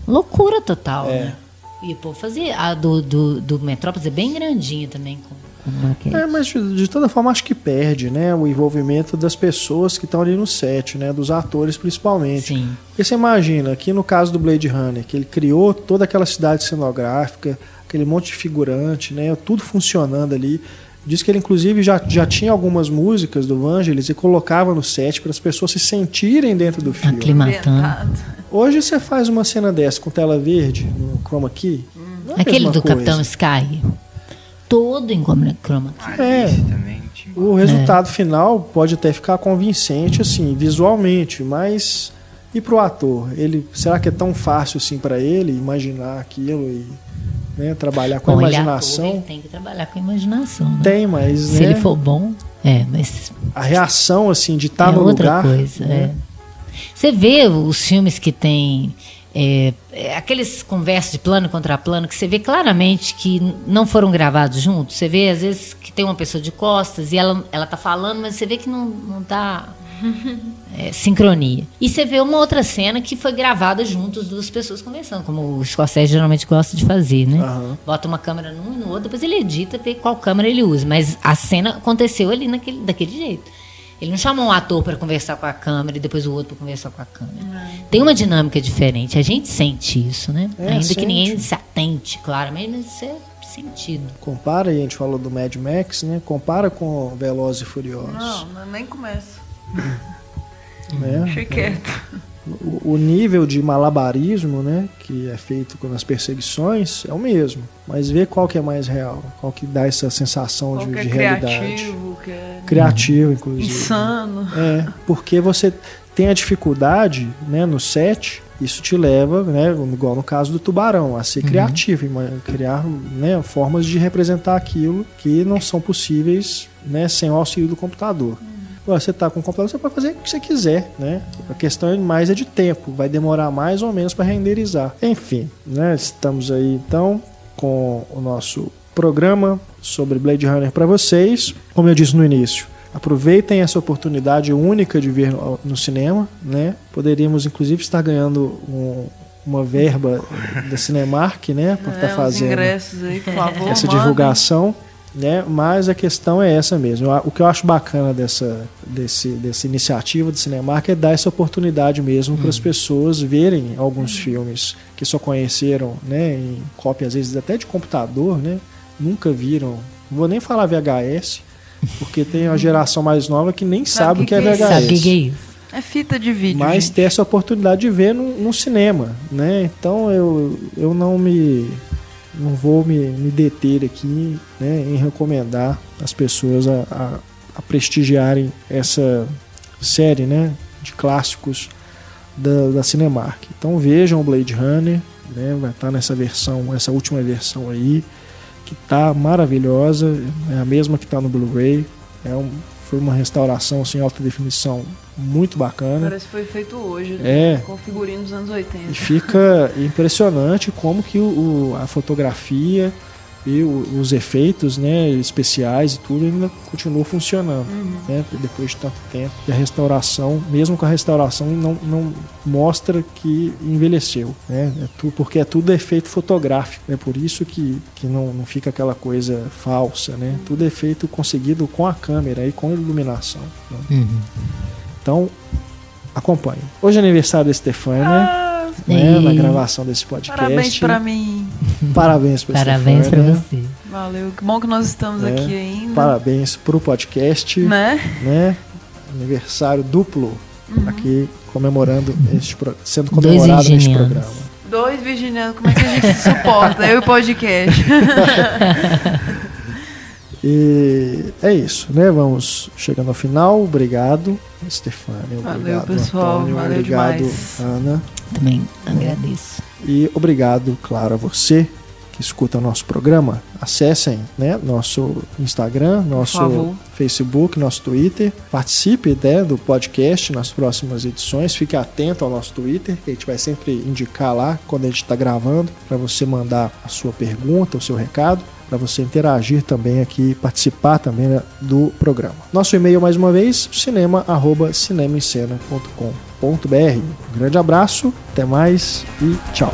Loucura total, É. né? E pô, fazer a do, do, do Metrópolis é bem grandinha também com, com maquete. É, mas de, de toda forma acho que perde, né, o envolvimento das pessoas que estão ali no set, né, dos atores principalmente. Sim. Porque você imagina, aqui no caso do Blade Runner, que ele criou toda aquela cidade cenográfica, aquele monte de figurante, né, tudo funcionando ali. Diz que ele, inclusive, já, já tinha algumas músicas do Vangelis e colocava no set para as pessoas se sentirem dentro do filme. Aclimatando. Hoje você faz uma cena dessa com tela verde, no chroma key. não é Aquele do coisa. Capitão Sky. Todo em chroma key. É. Alice também. tipo, O resultado final pode até ficar convincente, assim, visualmente, mas e pro ator? Ele, será que é tão fácil assim para ele imaginar aquilo e né, trabalhar com Bom, a imaginação? tem que trabalhar com a imaginação. né? Tem, mas Se né, ele for bom, é, mas a reação assim de estar é no outra lugar. coisa. né? é. Você vê os filmes que tem é, é, aqueles conversas de plano contra plano que você vê claramente que não foram gravados juntos. Você vê às vezes que tem uma pessoa de costas e ela ela tá falando, mas você vê que não não tá é, sincronia. E você vê uma outra cena que foi gravada juntos duas pessoas conversando, como o Scorsese geralmente gosta de fazer, né? Aham. Bota uma câmera num e no outro, depois ele edita, vê qual câmera ele usa. Mas a cena aconteceu ali naquele, daquele jeito. Ele não chamou um ator para conversar com a câmera e depois o outro para conversar com a câmera. Tem uma dinâmica diferente. A gente sente isso, né? É, Ainda sente. que ninguém se atente, claramente, mas isso é sentido. Compara, e a gente falou do Mad Max, né? Compara com Velozes e Furiosos. Não, não- nem começa. Né? Deixa quieto. O, o nível de malabarismo, né, que é feito com as perseguições é o mesmo, mas vê qual que é mais real, qual que dá essa sensação de, Qualquer de realidade. criativo, que é Criativo, inclusive. insano. É, porque você tem a dificuldade, né, no set, isso te leva, né, igual no caso do tubarão, a ser criativo, ima- criar, né, formas de representar aquilo que não são possíveis, né, sem o auxílio do computador. Agora, você está com o computador, você pode fazer o que você quiser, né? A questão é mais é de tempo, vai demorar mais ou menos para renderizar. Enfim, né? Estamos aí então com o nosso programa sobre Blade Runner para vocês. Como eu disse no início, aproveitem essa oportunidade única de ver no, cinema, né? Poderíamos inclusive estar ganhando um- uma verba da Cinemark, né, por estar É, uns fazendo ingressos aí, por favor. essa divulgação, né? Mas a questão é essa mesmo. O que eu acho bacana dessa, desse, dessa iniciativa do Cinemark é dar essa oportunidade mesmo para as pessoas verem alguns filmes que só conheceram, né? Em cópia às vezes até de computador, né? Nunca viram. Não vou nem falar VHS, porque tem uma geração mais nova que nem sabe, Sabe o que é que é? VHS. Sabe o que que é isso? É fita de vídeo, Mas gente. ter essa oportunidade de ver no, no cinema, né? Então eu, eu não me não vou me, me deter aqui né, em recomendar as pessoas a, a, a prestigiarem essa série né, de clássicos da, da Cinemark. Então vejam Blade Runner, né, vai estar nessa versão, essa última versão aí, que tá maravilhosa, é a mesma que está no Blu-ray. É um, foi uma restauração assim, alta definição muito bacana. Parece que foi feito hoje. né? É, Com figurino dos anos 80. e fica impressionante como que o, o- a fotografia e o- os efeitos né, especiais e tudo ainda continua funcionando né, depois de tanto tempo. E a restauração, mesmo com a restauração, não, não mostra que envelheceu, né? É tu- porque é tudo efeito fotográfico, é por isso que, que não, não fica aquela coisa falsa, né? Tudo é feito conseguido com a câmera e com a iluminação. né? Uhum. Então, acompanhe. Hoje é aniversário da Stefania Ah, né, na gravação desse podcast. parabéns pra mim. Parabéns pra Parabéns pra você. Valeu. Que bom que nós estamos É, aqui ainda. Parabéns pro podcast, Né? né? Aniversário duplo aqui comemorando este sendo comemorado neste programa. Dois virginianos, como é que a gente se suporta? Eu e o podcast. E é isso, né? Vamos chegando ao final. Obrigado, Stefania. Valeu, Obrigado, pessoal. Antônio. Valeu obrigado, demais. Ana. Também agradeço. E obrigado, claro, a você que escuta o nosso programa. Acessem né, nosso Instagram, nosso. Facebook, nosso Twitter. Participe né, do podcast nas próximas edições. Fique atento ao nosso Twitter, que a gente vai sempre indicar lá quando a gente está gravando, para você mandar a sua pergunta, o seu recado, para você interagir também aqui, participar também né, do programa. Nosso e-mail, mais uma vez, cinema.cinemaencena.com.br. Um grande abraço, até mais e tchau.